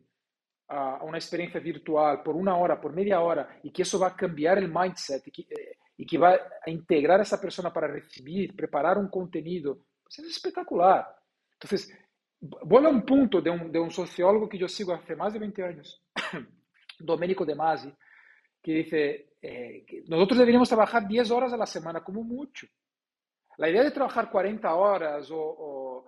a una experiencia virtual por una hora, por media hora, y que eso va a cambiar el mindset y que, eh, y que va a integrar a esa persona para recibir, preparar un contenido, pues es espectacular. Entonces, vuelvo a un punto de un, de un sociólogo que yo sigo hace más de 20 años, *coughs* Domenico De Masi, que dice, eh, que nosotros deberíamos trabajar 10 horas a la semana como mucho. La idea de trabajar 40 horas o, o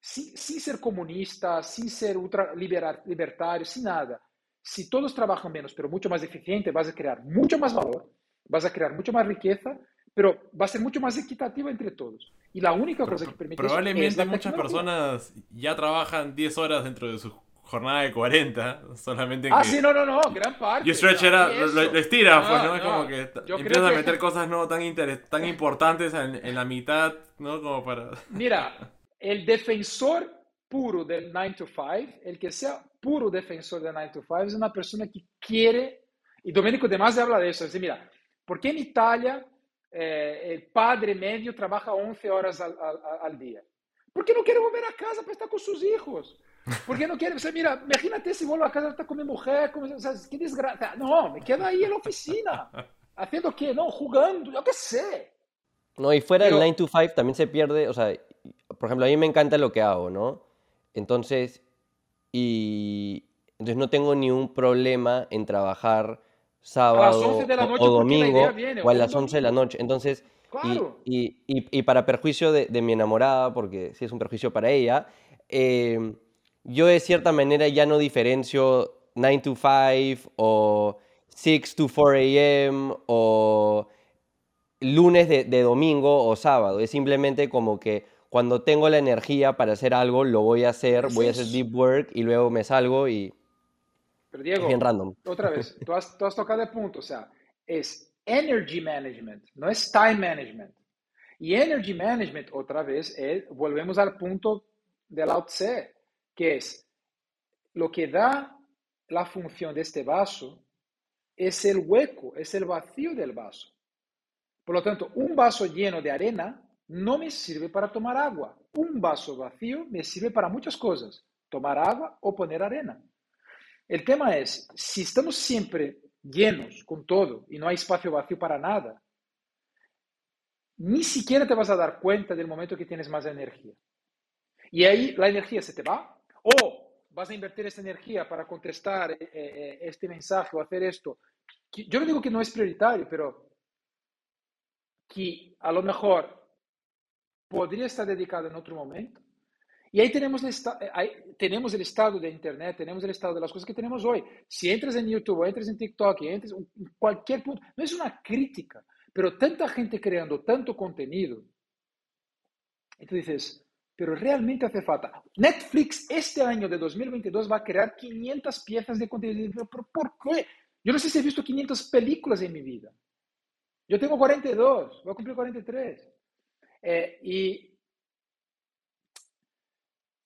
sin, sin, ser comunista, sin ser ultra libertario, sin nada. Si todos trabajan menos, pero mucho más eficiente, vas a crear mucho más valor, vas a crear mucho más riqueza, pero va a ser mucho más equitativa entre todos. Y la única cosa que permite Probablemente es muchas personas ya trabajan 10 horas dentro de su jornada de 40, *laughs* solamente Ah, que sí, no, no, no, gran parte. you stretch it no, out, y lo, lo estiras, No, pues, ¿no? Es no, como que yo empiezas a que- meter cosas no tan, interes- tan importantes en, en la mitad, ¿no? Como para... Mira, *laughs* el defensor puro del 9 to 5, el que sea puro defensor del 9 to 5, es una persona que quiere, y Domenico De Masi habla de eso, dice, mira, ¿por qué en Italia eh, el padre medio trabaja 11 horas al, al- al día? Porque no quiere volver a casa para estar con sus hijos. Porque no quiere, o sea, mira, imagínate si vuelvo a casa estar con mi mujer, con, o sea, qué desgracia. No, me quedo ahí en la oficina. ¿Haciendo qué? No, jugando, yo qué sé. No, y fuera del 9 to 5 también se pierde, o sea, por ejemplo, a mí me encanta lo que hago, ¿no? Entonces, y entonces no tengo ni un problema en trabajar sábado 11 de la o- noche, o, porque la idea domingo o a las 11 de la noche. Entonces, y- Claro. y, y- y para perjuicio de, de mi enamorada, porque sí es un perjuicio para ella, eh, yo de cierta manera ya no diferencio 9 to 5 o 6 to 4 a.m. o lunes de, de domingo o sábado. Es simplemente como que cuando tengo la energía para hacer algo, lo voy a hacer, Es voy a hacer deep work y luego me salgo y Pero es Diego, bien random. otra vez, *laughs* tú has, tú has tocado el punto, o sea, es energy management, no es time management. Y energy management, otra vez, es, volvemos al punto del Lao Tse, que es lo que da la función de este vaso es el hueco, es el vacío del vaso. Por lo tanto, un vaso lleno de arena no me sirve para tomar agua. Un vaso vacío me sirve para muchas cosas, tomar agua o poner arena. El tema es, si estamos siempre llenos con todo y no hay espacio vacío para nada, ni siquiera te vas a dar cuenta del momento que tienes más energía. Y ahí la energía se te va o vas a invertir esa energía para contestar eh, eh, este mensaje o hacer esto. Yo no digo que no es prioritario, pero que a lo mejor podría estar dedicado en otro momento. Y ahí tenemos, el eh, ahí tenemos el estado de Internet, tenemos el estado de las cosas que tenemos hoy. Si entras en YouTube, entras en TikTok, entras en cualquier punto, no es una crítica, pero tanta gente creando tanto contenido, y tú dices, pero realmente hace falta. Netflix este año de 2022 va a crear 500 piezas de contenido. ¿Pero por qué? Yo no sé si he visto 500 películas en mi vida. Yo tengo 42, voy a cumplir 43. Eh, y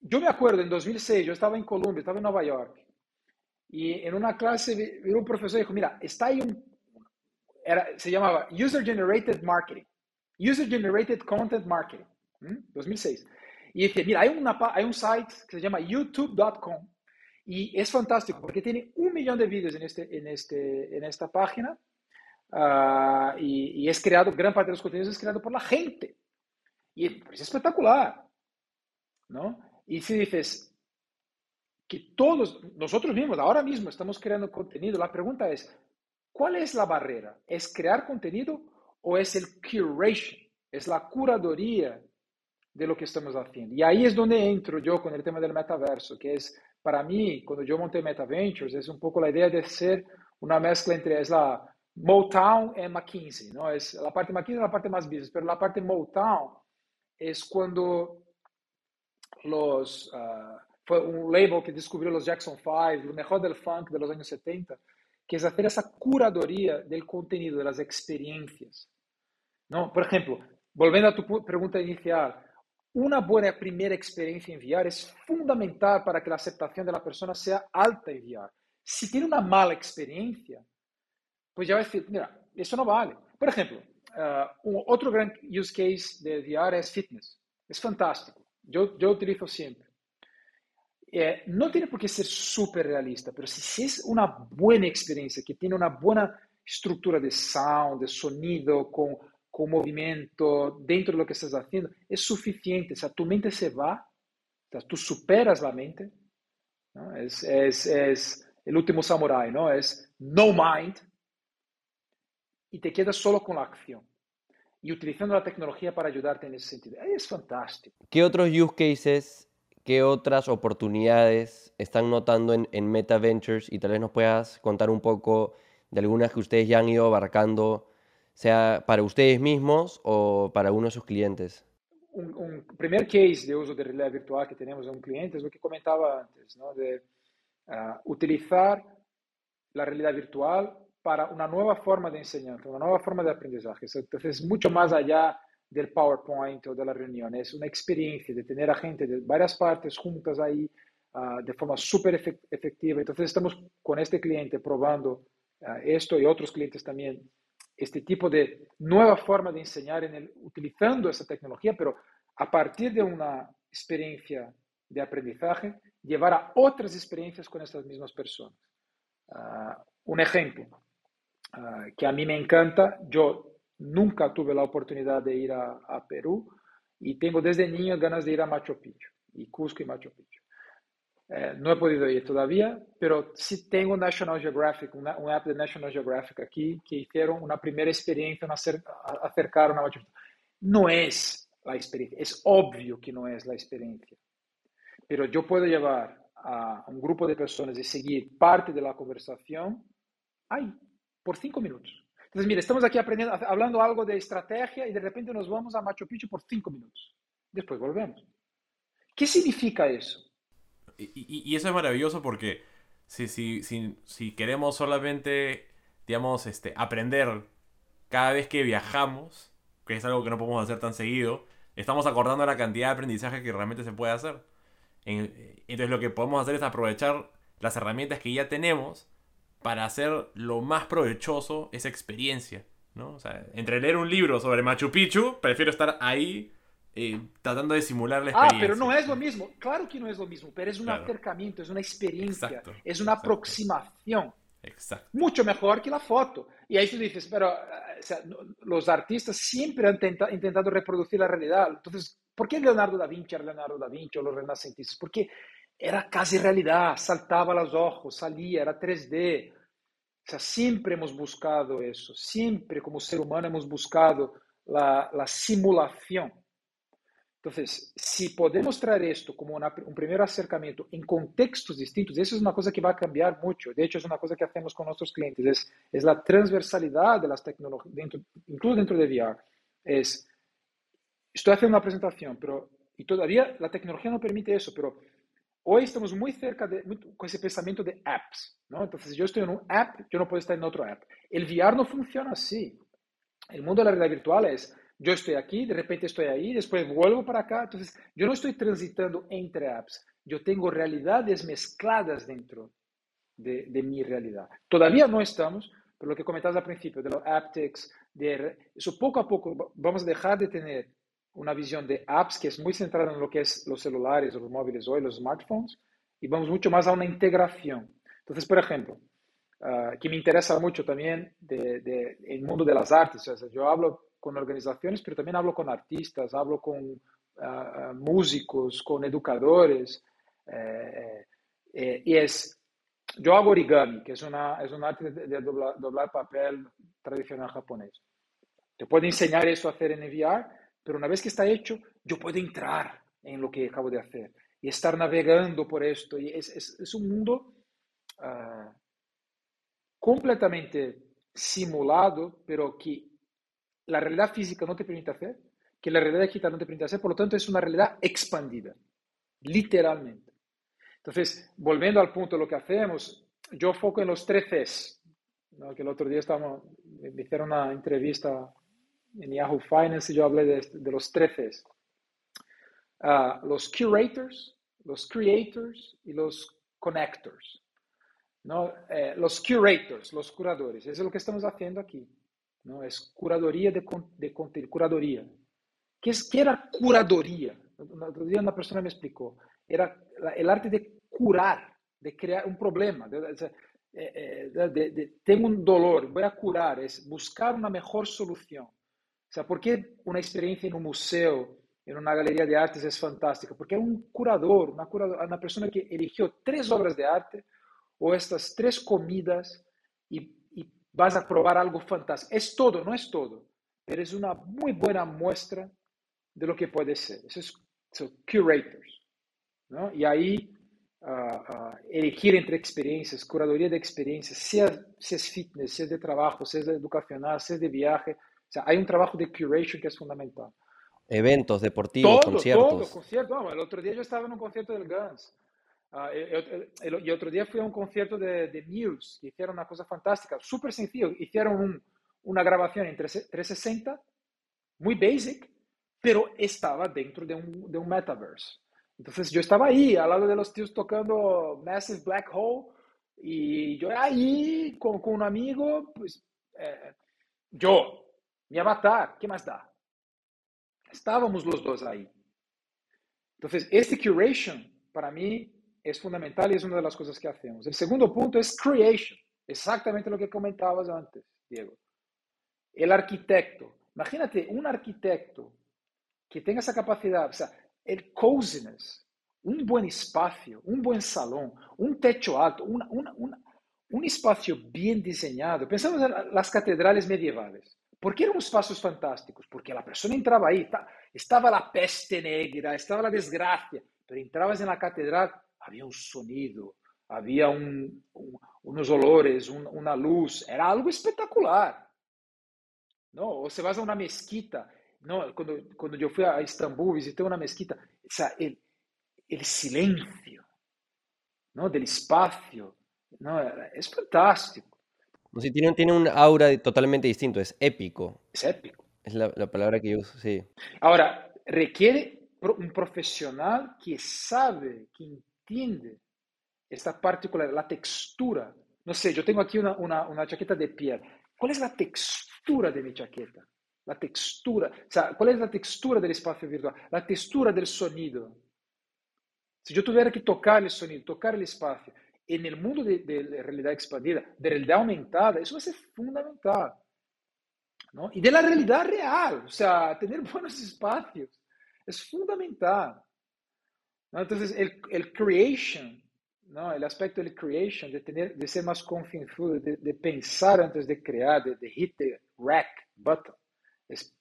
yo me acuerdo en 2006, yo estaba en Colombia, estaba en Nueva York, y en una clase vi- un profesor y dijo, mira, está ahí un, era, se llamaba User Generated Marketing, User Generated Content Marketing, ¿m? 2006. Y dice, mira, hay, una, hay un site que se llama youtube.com y es fantástico porque tiene un millón de vídeos en, este, en, este, en esta página ah, y, y es creado, gran parte de los contenidos es creado por la gente. Y es espectacular, ¿no? Y si dices que todos, nosotros mismos, ahora mismo estamos creando contenido, la pregunta es, ¿cuál es la barrera? ¿Es crear contenido o es el curation? Es la curaduría de lo que estamos haciendo. Y ahí es donde entro yo con el tema del metaverso, que es, para mí, cuando yo monté MetaVentures, es un poco la idea de ser una mezcla entre, es la Motown y McKinsey, ¿no? Es la parte McKinsey es la parte más business, pero la parte Motown es cuando los, uh, fue un label que descubrió los Jackson 5, lo mejor del funk de los años 70, que es hacer esa curaduría del contenido, de las experiencias. ¿no? Por ejemplo, volviendo a tu pregunta inicial, una buena primera experiencia en VR es fundamental para que la aceptación de la persona sea alta en VR. Si tiene una mala experiencia, pues ya va a decir, mira, eso no vale. Por ejemplo, uh, otro gran use case de VR es fitness. Es fantástico. Yo, yo utilizo siempre. Eh, no tiene por qué ser súper realista, pero si, si, es una buena experiencia, que tiene una buena estructura de sound, de sonido, con, con movimiento dentro de lo que estás haciendo, es suficiente. O sea, tu mente se va, o sea, tú superas la mente. ¿no? Es, es, es el último samurai, ¿no? Es no mind, y te quedas solo con la acción y utilizando la tecnología para ayudarte en ese sentido. Es fantástico. ¿Qué otros use cases, qué otras oportunidades están notando en, en Meta Ventures? Y tal vez nos puedas contar un poco de algunas que ustedes ya han ido abarcando, sea para ustedes mismos o para uno de sus clientes. Un, un primer case de uso de realidad virtual que tenemos en un cliente es lo que comentaba antes, ¿no? de uh, utilizar la realidad virtual para una nueva forma de enseñanza, una nueva forma de aprendizaje. Entonces, mucho más allá del PowerPoint o de la reunión, es una experiencia de tener a gente de varias partes juntas ahí uh, de forma súper efectiva. Entonces, estamos con este cliente probando uh, esto y otros clientes también, este tipo de nueva forma de enseñar en el, utilizando esa tecnología, pero a partir de una experiencia de aprendizaje, llevar a otras experiencias con estas mismas personas. Uh, un ejemplo, uh, que a mí me encanta. Yo nunca tuve la oportunidad de ir a, a, Perú y tengo desde niño ganas de ir a Machu Picchu, y Cusco y Machu Picchu. Eh, no he podido ir todavía, pero sí tengo National Geographic, una, un app de National Geographic aquí que hicieron una primera experiencia, una acer, acercaron a Machu Picchu. No es la experiencia, es obvio que no es la experiencia, pero yo puedo llevar a un grupo de personas y seguir parte de la conversación ahí, por cinco minutos. Entonces, mire, estamos aquí aprendiendo, hablando algo de estrategia y de repente nos vamos a Machu Picchu por cinco minutos. Después volvemos. ¿Qué significa eso? Y, y, y eso es maravilloso porque si, si, si, si, queremos solamente, digamos, este, aprender cada vez que viajamos, que es algo que no podemos hacer tan seguido, estamos acordando la cantidad de aprendizaje que realmente se puede hacer. Entonces lo que podemos hacer es aprovechar las herramientas que ya tenemos para hacer lo más provechoso esa experiencia. ¿no? O sea, entre leer un libro sobre Machu Picchu, prefiero estar ahí eh, tratando de simular la experiencia. Ah, pero no es lo mismo. Claro que no es lo mismo, pero es un claro. acercamiento, es una experiencia, exacto, es una exacto. aproximación. Exacto. Mucho mejor que la foto. Y ahí tú dices, pero o sea, los artistas siempre han tenta, intentado reproducir la realidad. Entonces, ¿por qué Leonardo da Vinci era Leonardo da Vinci o los renacentistas? Porque era casi realidad, saltaba a los ojos, salía, era 3D. O sea, siempre hemos buscado eso, siempre como ser humano hemos buscado la, la simulación. Entonces, si podemos traer esto como una, un primer acercamiento en contextos distintos, eso es una cosa que va a cambiar mucho. De hecho, es una cosa que hacemos con nuestros clientes, es, es la transversalidad de las tecnologías, dentro, incluso dentro de VR. Es, estoy haciendo una presentación, pero, y todavía la tecnología no permite eso, pero hoy estamos muy cerca de, muy, con ese pensamiento de apps, ¿no? Entonces, yo estoy en un app, yo no puedo estar en otro app. El VR no funciona así. El mundo de la realidad virtual es yo estoy aquí, de repente estoy ahí, después vuelvo para acá. Entonces, yo no estoy transitando entre apps, yo tengo realidades mezcladas dentro de, de mi realidad. Todavía no estamos, pero lo que comentabas al principio, de los aptics, de eso poco a poco vamos a dejar de tener una visión de apps que es muy centrada en lo que es los celulares, los móviles hoy, los smartphones, y vamos mucho más a una integración. Entonces, por ejemplo, uh, que me interesa mucho también de, de, mundo de las artes, o sea, yo hablo con organizaciones, pero también hablo con artistas, hablo con uh, músicos, con educadores. Eh, eh, y es, yo hago origami, que es, una, es un arte de, de doblar, doblar, papel tradicional japonés. Te puedo enseñar eso a hacer en VR, pero una vez que está hecho, yo puedo entrar en lo que acabo de hacer y estar navegando por esto. Y es, es, es un mundo uh, completamente simulado, pero que la realidad física no te permite hacer, que la realidad digital no te permite hacer, por lo tanto es una realidad expandida, literalmente. Entonces, volviendo al punto de lo que hacemos, yo foco en los tres Cs, ¿no? que el otro día estábamos, me hicieron una entrevista en Yahoo Finance yo hablé de, de los tres Cs. ah, los curators, los creators y los connectors. ¿no? Eh, los curators, los curadores, eso es lo que estamos haciendo aquí. ¿no? Es curaduría de, de contenido, curaduría. ¿Qué, es, ¿Qué era curaduría? Otro día una persona me explicó. Era el arte de curar, de crear un problema. De, de, eh, eh, de, tengo un dolor, voy a curar, es buscar una mejor solución. O sea, ¿por qué una experiencia en un museo, en una galería de artes es fantástica? Porque es un curador, una, curador, una persona que eligió tres obras de arte o estas tres comidas y, y vas a probar algo fantástico. Es todo, no es todo, pero es una muy buena muestra de lo que puede ser. Eso es so, curators. ¿no? Y ahí uh, uh, elegir entre experiencias, curaduría de experiencias, sea, sea es fitness, sea de trabajo, sea de educacional, sea de viaje. Sea, hay un trabajo de curation que es fundamental. Eventos deportivos, todo, conciertos. Todo, concierto. No, el otro día yo estaba en un concierto del Guns. Uh, el, el, y otro día fui a un concierto de, de Muse, que hicieron una cosa fantástica, súper sencillo. Hicieron un, una grabación en 360, muy basic, pero estaba dentro de un, de un metaverse. Entonces yo estaba ahí, al lado de los tíos tocando Massive Black Hole, y yo ahí con, con un amigo, pues eh, yo, mi avatar, ¿qué más da? Estábamos los dos ahí. Entonces, este curation, para mí, es fundamental y es una de las cosas que hacemos. El segundo punto es creation, exactamente lo que comentabas antes, Diego. El arquitecto. Imagínate un arquitecto que tenga esa capacidad, o sea, el coziness, un buen espacio, un buen salón, un techo alto, una, una, una, un espacio bien diseñado. Pensamos en las catedrales medievales. ¿Por qué eran espacios fantásticos? Porque la persona entraba ahí, estaba la peste negra, estaba la desgracia, pero entrabas en la catedral, había un sonido, había un, un, unos olores, un, una luz, era algo espectacular. ¿no? O se vas a una mezquita, ¿no? Cuando, cuando yo fui a Estambul, visité una mezquita, o sea, el, el silencio, ¿no? Del espacio, ¿no? Es fantástico. No, sí, tiene, tiene un aura totalmente distinto, es épico. Es épico. Es la, la palabra que yo uso, sí. Ahora, requiere un profesional que sabe, que entiende esta particular, la textura. No sé, yo tengo aquí una, una, una chaqueta de piel. ¿Cuál es la textura de mi chaqueta? La textura. O sea, ¿cuál es la textura del espacio virtual? La textura del sonido. Si yo tuviera que tocar el sonido, tocar el espacio, en el mundo de, de realidad expandida, de realidad aumentada, eso va a ser fundamental. ¿no? Y de la realidad real, o sea, tener *laughs* buenos espacios, es fundamental. ¿no? Entonces, el, el creation, ¿no? el aspecto del creation, de, tener, de ser más confianzudo, de, de pensar antes de crear, de, de hit the rec button. Es,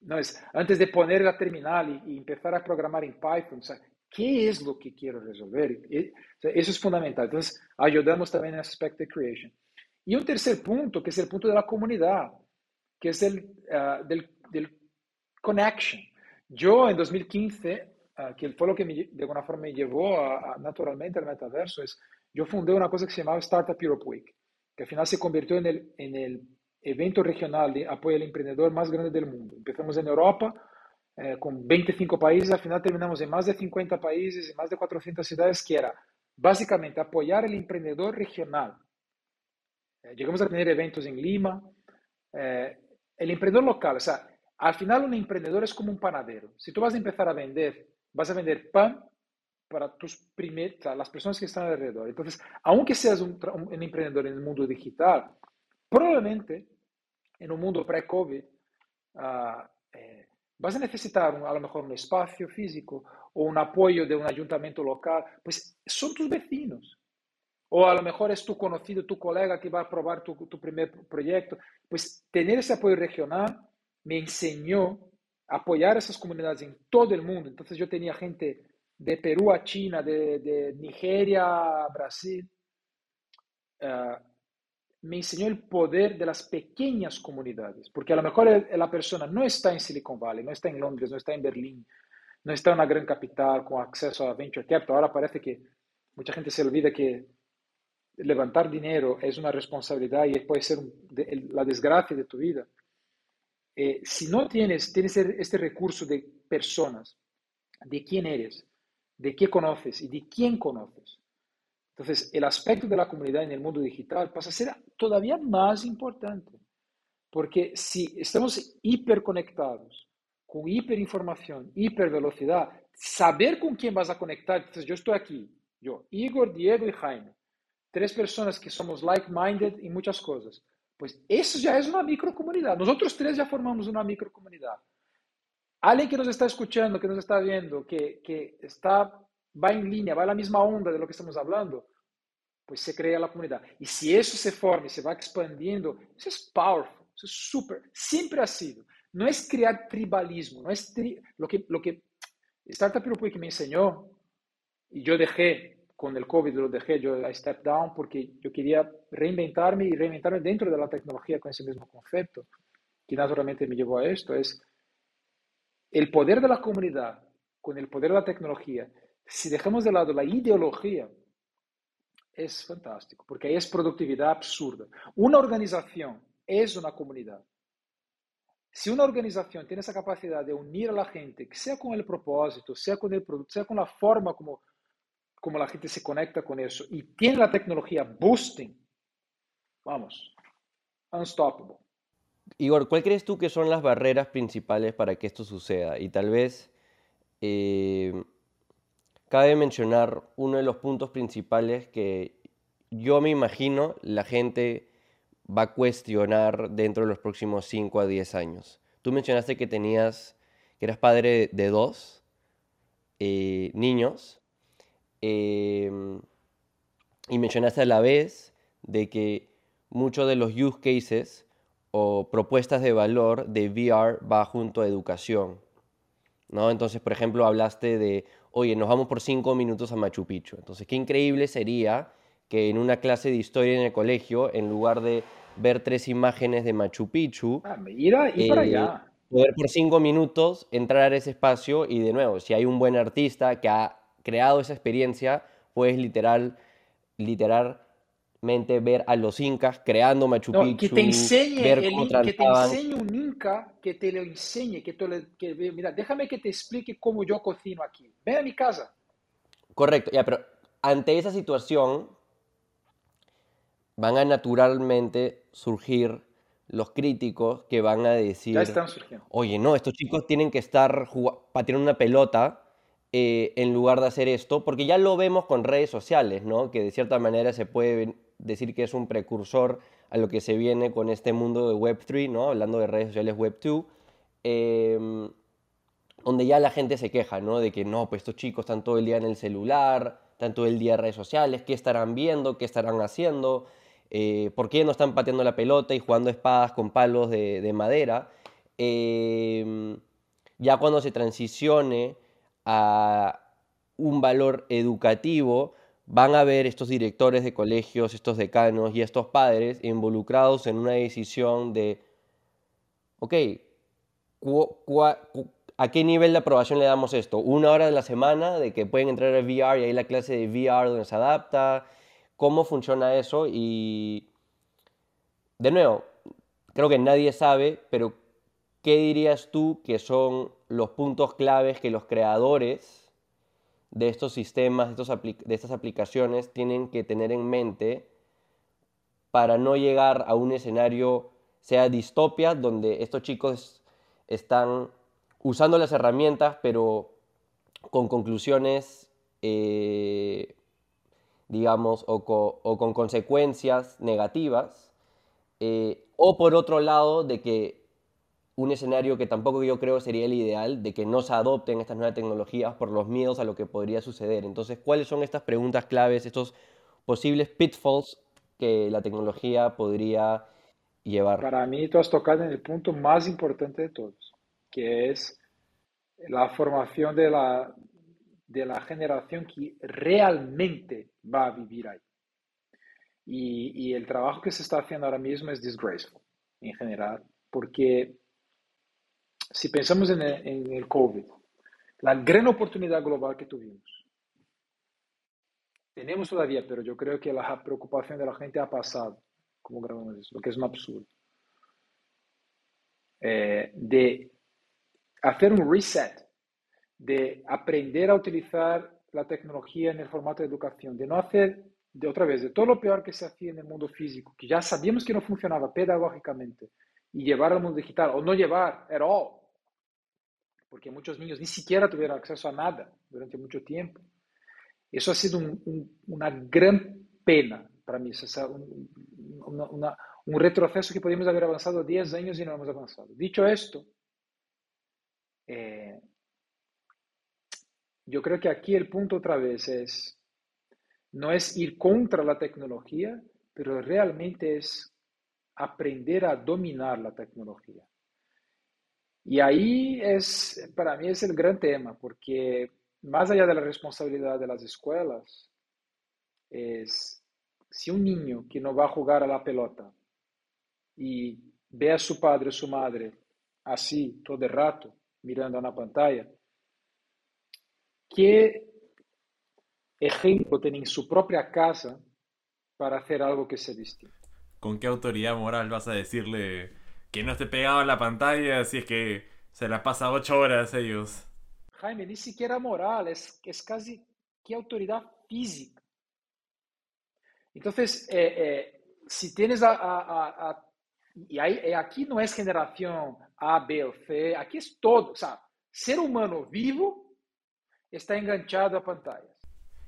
no, es antes de poner la terminal y, y empezar a programar en Python, o sea, ¿qué es lo que quiero resolver? Sea, eso es fundamental. Entonces, ayudamos también en el aspecto de creation. Y un tercer punto, que es el punto de la comunidad, que es el uh, del, del, connection. Yo en 2015, uh, que fue lo que me, de alguna forma me llevó a, a, naturalmente al metaverso, es yo fundé una cosa que se llamaba Startup Europe Week, que al final se convirtió en el, en el evento regional de apoyo al emprendedor más grande del mundo. Empezamos en Europa eh, con 25 países, al final terminamos en más de 50 países y más de 400 ciudades, que era básicamente apoyar al emprendedor regional. Eh, llegamos a tener eventos en Lima. Eh, el emprendedor local, o sea, al final un emprendedor es como un panadero. Si tú vas a empezar a vender, vas a vender pan para tus primer, las personas que están alrededor. Entonces, aunque seas un, un emprendedor en el mundo digital, probablemente en un mundo pre-COVID, uh, eh, vas a necesitar a lo mejor un espacio físico o un apoyo de un ayuntamiento local, pues son tus vecinos. O a lo mejor es tu conocido, tu colega que va a probar tu, tu primer proyecto. Pues tener ese apoyo regional me enseñó a apoyar a esas comunidades en todo el mundo. Entonces yo tenía gente de Perú a China, de, de Nigeria a Brasil. Uh, me enseñó el poder de las pequeñas comunidades, porque a lo mejor la persona no está en Silicon Valley, no está en Londres, no está en Berlín, no está en una gran capital con acceso a venture capital. Ahora parece que mucha gente se olvida que levantar dinero es una responsabilidad y puede ser la desgracia de tu vida. Eh, si no tienes, tienes este recurso de personas, de quién eres, de qué conoces y de quién conoces. Entonces, el aspecto de la comunidad en el mundo digital pasa a ser todavía más importante, porque si estamos hiperconectados, con hiperinformación, hipervelocidad, saber con quién vas a conectar, entonces yo estoy aquí, yo, Igor, Diego y Jaime, tres personas que somos like-minded en muchas cosas, pues eso ya es una microcomunidad. Nosotros tres ya formamos una microcomunidad. Alguien que nos está escuchando, que nos está viendo, que, que está, va en línea, va a la misma onda de lo que estamos hablando, pues se crea la comunidad. Y si eso se forma y se va expandiendo, eso es powerful, eso es súper, siempre ha sido. No es crear tribalismo, no es lo que, lo que Startup que me enseñó, y yo dejé, con el COVID lo dejé, yo a step down porque yo quería reinventarme y reinventarme dentro de la tecnología con ese mismo concepto, que naturalmente me llevó a esto, es el poder de la comunidad con el poder de la tecnología, si dejamos de lado la ideología, es fantástico, porque ahí es productividad absurda. Una organización es una comunidad. Si una organización tiene esa capacidad de unir a la gente, sea con el propósito, sea con el producto, sea con la forma como, como la gente se conecta con eso, y tiene la tecnología boosting, vamos, unstoppable. Igor, ¿cuál crees tú que son las barreras principales para que esto suceda? Y tal vez eh, cabe mencionar uno de los puntos principales que yo me imagino la gente va a cuestionar dentro de los próximos 5 a 10 años. Tú mencionaste que tenías, que eras padre de dos eh, niños em, y mencionaste a la vez de que muchos de los use cases o propuestas de valor de VR va junto a educación. ¿No? Entonces, por ejemplo, hablaste de, oye, nos vamos por cinco minutos a Machu Picchu. Entonces, qué increíble sería que en una clase de historia en el colegio, en lugar de ver tres imágenes de Machu Picchu, ah, ir, para eh, allá. poder por cinco minutos entrar a ese espacio y de nuevo, si hay un buen artista que ha creado esa experiencia, puedes literal, literal ver a los incas creando Machu Picchu, que te enseñe ver que te enseñe un inca, que te lo enseñe, que, que mira, déjame que te explique cómo yo cocino aquí. Ven a mi casa. Correcto, ya, pero ante esa situación van a naturalmente surgir los críticos que van a decir, ya están surgiendo. oye, no, estos chicos tienen que estar pateando una pelota eh, en lugar de hacer esto, porque ya lo vemos con redes sociales, ¿no? Que de cierta manera se puede decir que es un precursor a lo que se viene con este mundo de Web3, ¿no? Hablando de redes sociales Web2, em, donde ya la gente se queja, ¿no? De que no, pues estos chicos están todo el día en el celular, están todo el día en redes sociales, ¿qué estarán viendo? ¿Qué estarán haciendo? Eh, ¿Por qué no están pateando la pelota y jugando espadas con palos de, madera? Em, ya cuando se transicione a un valor educativo, van a ver estos directores de colegios, estos decanos y estos padres involucrados en una decisión de, ok, ¿a qué nivel de aprobación le damos esto? ¿Una hora de la semana de que pueden entrar al VR y ahí la clase de VR donde se adapta? ¿Cómo funciona eso? Y, de nuevo, creo que nadie sabe, pero ¿qué dirías tú que son los puntos claves que los creadores de estos sistemas, de, estas aplicaciones, tienen que tener en mente para no llegar a un escenario, sea distopia, donde estos chicos están usando las herramientas, pero con conclusiones, eh, digamos, o, con consecuencias negativas, eh, o por otro lado, de que un escenario que tampoco yo creo sería el ideal de que no se adopten estas nuevas tecnologías por los miedos a lo que podría suceder. Entonces, ¿cuáles son estas preguntas claves, estos posibles pitfalls que la tecnología podría llevar? Para mí, tú has tocado en el punto más importante de todos, que es la formación de la, de la generación que realmente va a vivir ahí. Y, y el trabajo que se está haciendo ahora mismo es disgraceful en general, porque si pensamos en el, COVID, la gran oportunidad global que tuvimos, tenemos todavía, pero yo creo que la preocupación de la gente ha pasado, como grabamos eso, lo que es un absurdo, eh, de hacer un reset de aprender a utilizar la tecnología en el formato de educación, de no hacer, de otra vez, de todo lo peor que se hacía en el mundo físico, que ya sabíamos que no funcionaba pedagógicamente, y llevar al mundo digital, o no llevar at all, porque muchos niños ni siquiera tuvieron acceso a nada durante mucho tiempo. Eso ha sido un, un, una gran pena para mí, un, una, una, un retroceso que podíamos haber avanzado 10 años y no hemos avanzado. Dicho esto, eh, yo creo que aquí el punto otra vez es, no es ir contra la tecnología, pero realmente es aprender a dominar la tecnología. Y ahí es, para mí es el gran tema, porque más allá de la responsabilidad de las escuelas, es si un niño que no va a jugar a la pelota y ve a su padre o su madre así todo el rato, mirando a una pantalla, ¿qué ejemplo tiene en su propia casa para hacer algo que sea distinto? ¿Con qué autoridad moral vas a decirle que no esté pegado a la pantalla si es que se la pasa ocho horas ellos? Jaime, ni siquiera moral, es, es casi qué autoridad física. Entonces, eh, eh, si tienes a, a, a y ahí, aquí no es generación A, B o C, aquí es todo. O sea, ser humano vivo está enganchado a pantallas.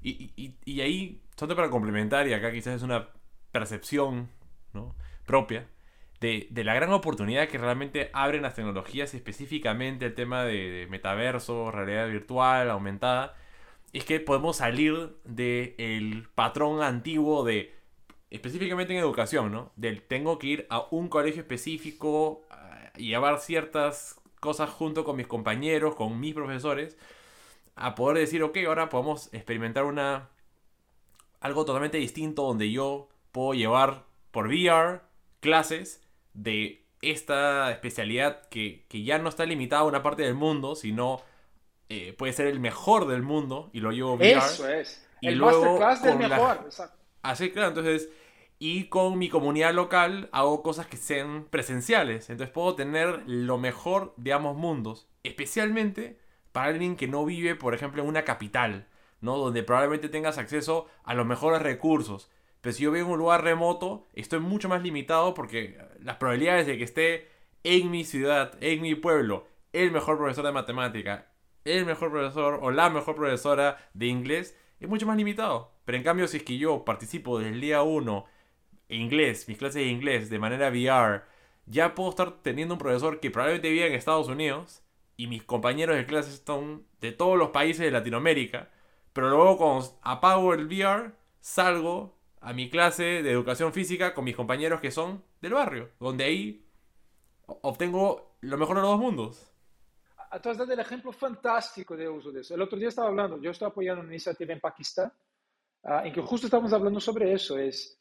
Y, y, y ahí, solo para complementar, y acá quizás es una percepción ¿no? propia, de, de, la gran oportunidad que realmente abren las tecnologías, específicamente el tema de, de metaverso, realidad virtual, aumentada, es que podemos salir del patrón antiguo de específicamente en educación, ¿no? Del tengo que ir a un colegio específico y llevar ciertas cosas junto con mis compañeros, con mis profesores, a poder decir, ok, ahora podemos experimentar una algo totalmente distinto donde yo puedo llevar por VR clases de esta especialidad que, que ya no está limitada a una parte del mundo, sino eh, puede ser el mejor del mundo y lo llevo VR. Eso es. Y el luego masterclass del mejor. La... Así, claro, entonces y con mi comunidad local hago cosas que sean presenciales. Entonces puedo tener lo mejor de ambos mundos. Especialmente para alguien que no vive, por ejemplo, en una capital, ¿no? Donde probablemente tengas acceso a los mejores recursos. Pero si yo vivo en un lugar remoto, estoy mucho más limitado porque las probabilidades de que esté en mi ciudad, en mi pueblo, el mejor profesor de matemática, el mejor profesor o la mejor profesora de inglés, es mucho más limitado. Pero en cambio, si es que yo participo desde el día 1 inglés, mis clases de inglés de manera VR, ya puedo estar teniendo un profesor que probablemente vive en Estados Unidos y mis compañeros de clase están de todos los países de Latinoamérica, pero luego cuando apago el VR, salgo a mi clase de educación física con mis compañeros que son del barrio, donde ahí obtengo lo mejor de los dos mundos. Tú has dado el ejemplo fantástico de uso de eso. El otro día estaba hablando, yo estoy apoyando una iniciativa en Pakistán, uh, en que justo estamos hablando sobre eso, es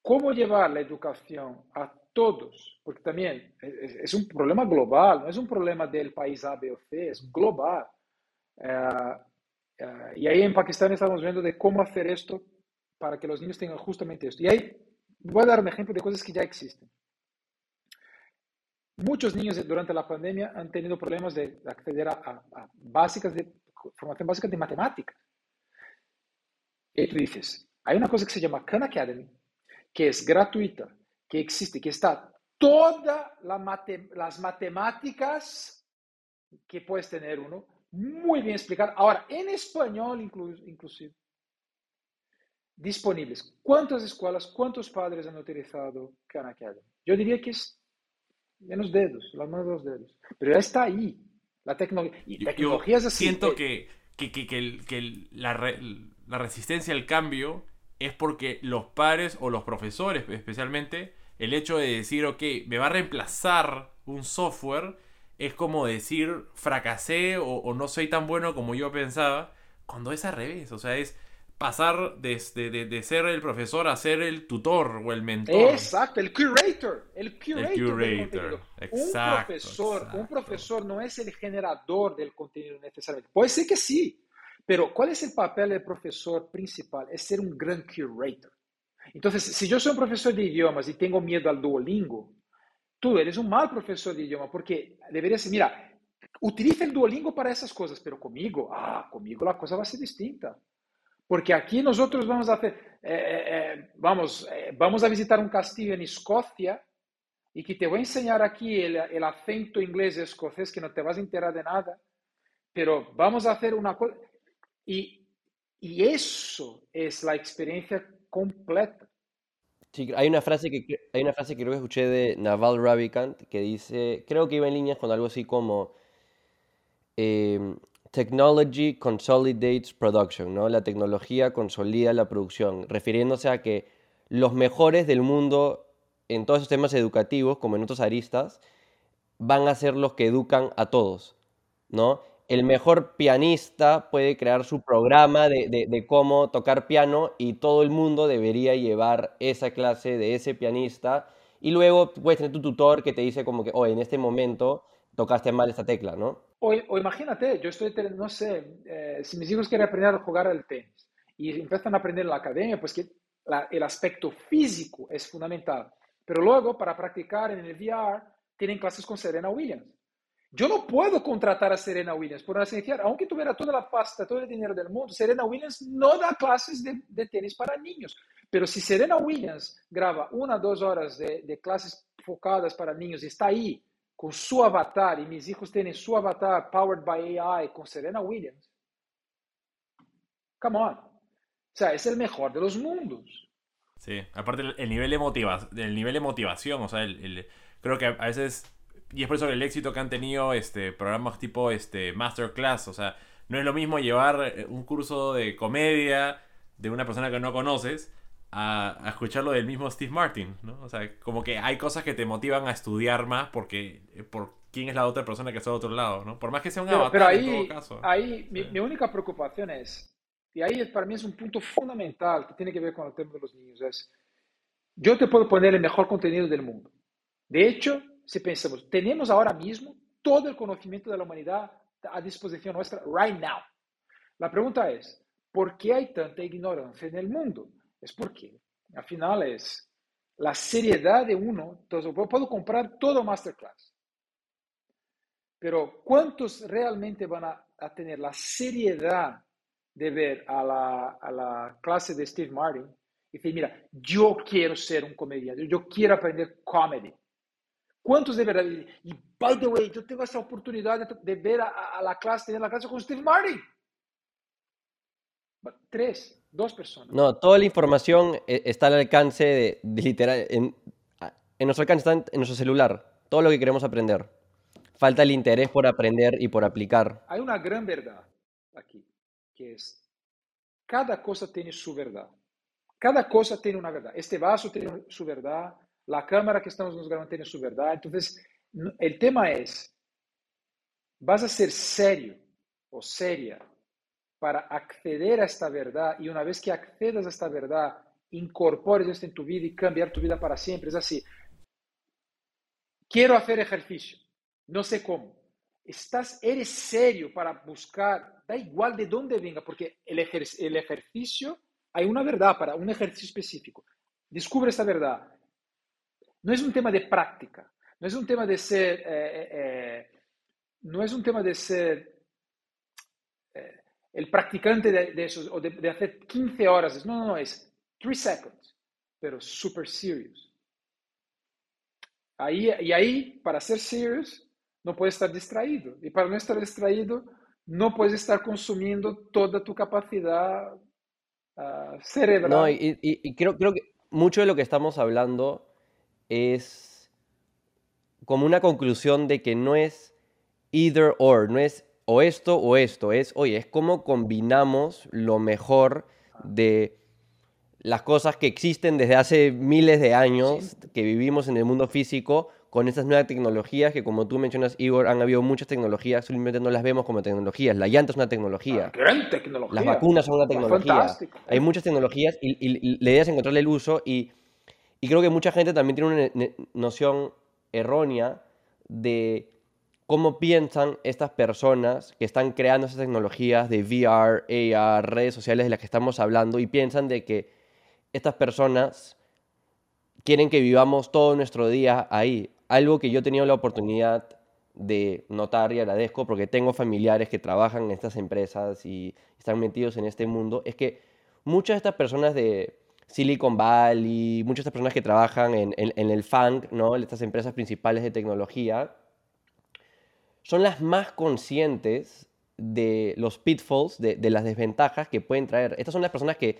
cómo llevar la educación a todos, porque también es, es, un problema global, no es un problema del país A, B o C, es global. Uh, uh, y ahí en Pakistán estamos viendo de cómo hacer esto para que los niños tengan justamente esto. Y ahí voy a dar un ejemplo de cosas que ya existen. Muchos niños durante la pandemia han tenido problemas de acceder a, a, básicas de formación básica de matemáticas. Y tú dices, hay una cosa que se llama Khan Academy, que es gratuita, que existe, que está todas las matemáticas que puedes tener uno, muy bien explicado. Ahora, en español inclu inclusive. Disponibles. ¿Cuántas escuelas, cuántos padres han utilizado Khan Academy? Yo diría que es menos dedos, las manos de los dedos. Pero ya está ahí. La tecnología. Y tecnología es así. Siento que, que, que, que, el, que el, la, re, la resistencia al cambio es porque los padres o los profesores especialmente, el hecho de decir, ok, me va a reemplazar un software, es como decir, fracasé o, o no soy tan bueno como yo pensaba, cuando es al revés, o sea, es pasar de, de, de, ser el profesor a ser el tutor o el mentor. Exacto, el curator. El curator. El curator. Exacto, un profesor, exacto. un profesor no es el generador del contenido necesariamente. Puede ser que sí, pero ¿cuál es el papel del profesor principal? Es ser un gran curator. Entonces, si yo soy un profesor de idiomas y tengo miedo al Duolingo, tú eres un mal profesor de idioma porque deberías, mira, Utiliza el Duolingo para esas cosas, pero conmigo, ah, conmigo la cosa va a ser distinta. Porque aquí nosotros vamos a hacer, eh, eh, eh, vamos, vamos a visitar un castillo en Escocia y que te voy a enseñar aquí el, el acento inglés escocés que no te vas a enterar de nada, pero vamos a hacer una cosa. Y, y eso es la experiencia completa. Sí, hay una frase que hay una frase que creo que escuché de Naval Ravikant que dice, creo que iba en líneas con algo así como em, Technology consolidates production, ¿no? La tecnología consolida la producción, refiriéndose a que los mejores del mundo en todos esos temas educativos, como en otros aristas, van a ser los que educan a todos, ¿no? El mejor pianista puede crear su programa de, cómo tocar piano y todo el mundo debería llevar esa clase de ese pianista y luego puedes tener tu tutor que te dice como que, oye, en este momento tocaste mal esta tecla, ¿no? O, imagínate, yo estoy, no sé, eh, si mis hijos quieren aprender a jugar al tenis y empiezan a aprender en la academia, pues que el aspecto físico es fundamental. Pero luego, para practicar en el VR, tienen clases con Serena Williams. Yo no puedo contratar a Serena Williams por una sencilla, aunque tuviera toda la pasta, todo el dinero del mundo, Serena Williams no da clases de, tenis para niños. Pero si Serena Williams graba una o dos horas de, de clases focadas para niños y está ahí con su avatar y mis hijos tienen su avatar powered by AI con Serena Williams. Come on. O sea, es el mejor de los mundos. Sí, aparte el, nivel de motivación, el nivel de motivación, o sea, el, creo que a veces y es por eso el éxito que han tenido este programas tipo este masterclass, o sea, no es lo mismo llevar eh, un curso de comedia de una persona que no conoces a, a, escucharlo del mismo Steve Martin, ¿no? O sea, como que hay cosas que te motivan a estudiar más porque eh, por quién es la otra persona que está al otro lado, ¿no? Por más que sea un avatar pero ahí, en todo caso. Ahí mi, mi, única preocupación es, y ahí para mí es un punto fundamental que tiene que ver con el tema de los niños, es, yo te puedo poner el mejor contenido del mundo. De hecho, si pensamos, tenemos ahora mismo todo el conocimiento de la humanidad a disposición nuestra right now. La pregunta es, ¿por qué hay tanta ignorancia en el mundo? Es porque, al final, es la seriedad de uno. Entonces, puedo comprar todo Masterclass. Pero ¿cuántos realmente van a, a tener la seriedad de ver a la, a la, clase de Steve Martin y decir, mira, yo quiero ser un comediante, yo quiero aprender comedy. ¿Cuántos de verdad? Y, by the way, yo tengo esa oportunidad de, ver a, a, la clase, tener la clase con Steve Martin. Tres. Dos personas. No, toda la información eh, está al alcance de, literal. En, en, nuestro alcance está en, nuestro celular. Todo lo que queremos aprender. Falta el interés por aprender y por aplicar. Hay una gran verdad aquí, que es: cada cosa tiene su verdad. Cada cosa tiene una verdad. Este vaso tiene su verdad. La cámara que estamos nos grabando tiene su verdad. Entonces, el tema es: ¿vas a ser serio o seria para acceder a esta verdad y una vez que accedas a esta verdad, incorpores esto en tu vida y cambiar tu vida para siempre. Es así. Quiero hacer ejercicio, no sé cómo. Estás, eres serio para buscar, da igual de dónde venga, porque el, el ejercicio, hay una verdad para un ejercicio específico. Descubre esta verdad. No es un tema de práctica, no es un tema de ser, eh, eh, eh no es un tema de ser el practicante de, de eso, o de, hacer 15 horas, no, no, no, es 3 seconds, pero super serious. Ahí, y ahí, para ser serious, no puedes estar distraído. Y para no estar distraído, no puedes estar consumiendo toda tu capacidad uh, cerebral. No, y, y, y creo, creo que mucho de lo que estamos hablando es como una conclusión de que no es either or, no es o esto o esto, es, oye, es cómo combinamos lo mejor de las cosas que existen desde hace miles de años, que vivimos en el mundo físico, con estas nuevas tecnologías que, como tú mencionas, Igor, han habido muchas tecnologías, simplemente no las vemos como tecnologías. La llanta es una tecnología. Ah, gran tecnología. Las vacunas son una tecnología. Hay muchas tecnologías y, y, la idea es encontrarle el uso y, y creo que mucha gente también tiene una noción errónea de cómo piensan estas personas que están creando esas tecnologías de VR, AR, redes sociales de las que estamos hablando y piensan de que estas personas quieren que vivamos todo nuestro día ahí. Algo que yo he tenido la oportunidad de notar y agradezco porque tengo familiares que trabajan en estas empresas y están metidos en este mundo, es que muchas de estas personas de Silicon Valley, muchas de estas personas que trabajan en, el FANG, ¿no? estas empresas principales de tecnología, son las más conscientes de los pitfalls, de, las desventajas que pueden traer. Estas son las personas que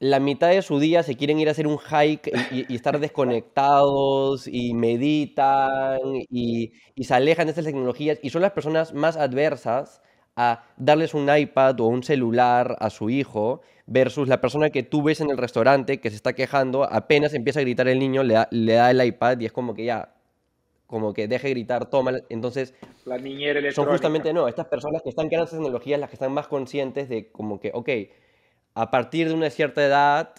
la mitad de su día se quieren ir a hacer un hike y, estar desconectados y meditan y, y, se alejan de estas tecnologías y son las personas más adversas a darles un iPad o un celular a su hijo versus la persona que tú ves en el restaurante que se está quejando, apenas empieza a gritar el niño, le da, le da el iPad y es como que ya, como que deje gritar, toma. Entonces, la niñera son justamente no, estas personas que están creando estas tecnologías las que están más conscientes de como que, ok, a partir de una cierta edad,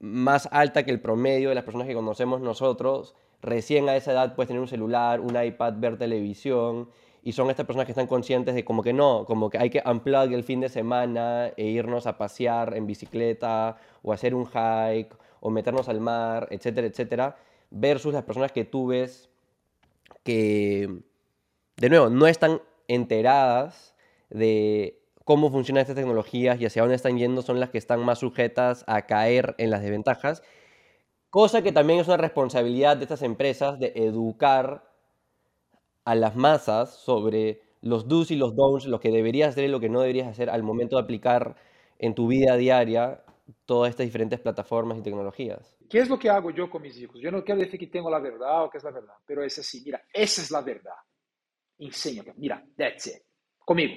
más alta que el promedio de las personas que conocemos nosotros, recién a esa edad puedes tener un celular, un iPad, ver televisión, y son estas personas que están conscientes de como que no, como que hay que unplug el fin de semana e irnos a pasear en bicicleta o hacer un hike o meternos al mar, etcétera, etcétera, versus las personas que tú ves que, de nuevo, no están enteradas de cómo funcionan estas tecnologías y hacia dónde están yendo son las que están más sujetas a caer en las desventajas, cosa que también es una responsabilidad de estas empresas de educar a las masas sobre los do's y los don'ts, lo que deberías hacer y lo que no deberías hacer al momento de aplicar en tu vida diaria todas estas diferentes plataformas y tecnologías. ¿Qué es lo que hago yo con mis hijos? Yo no quiero decir que tengo la verdad o que es la verdad, pero es así, mira, esa es la verdad. Enséñate, mira, that's it, conmigo.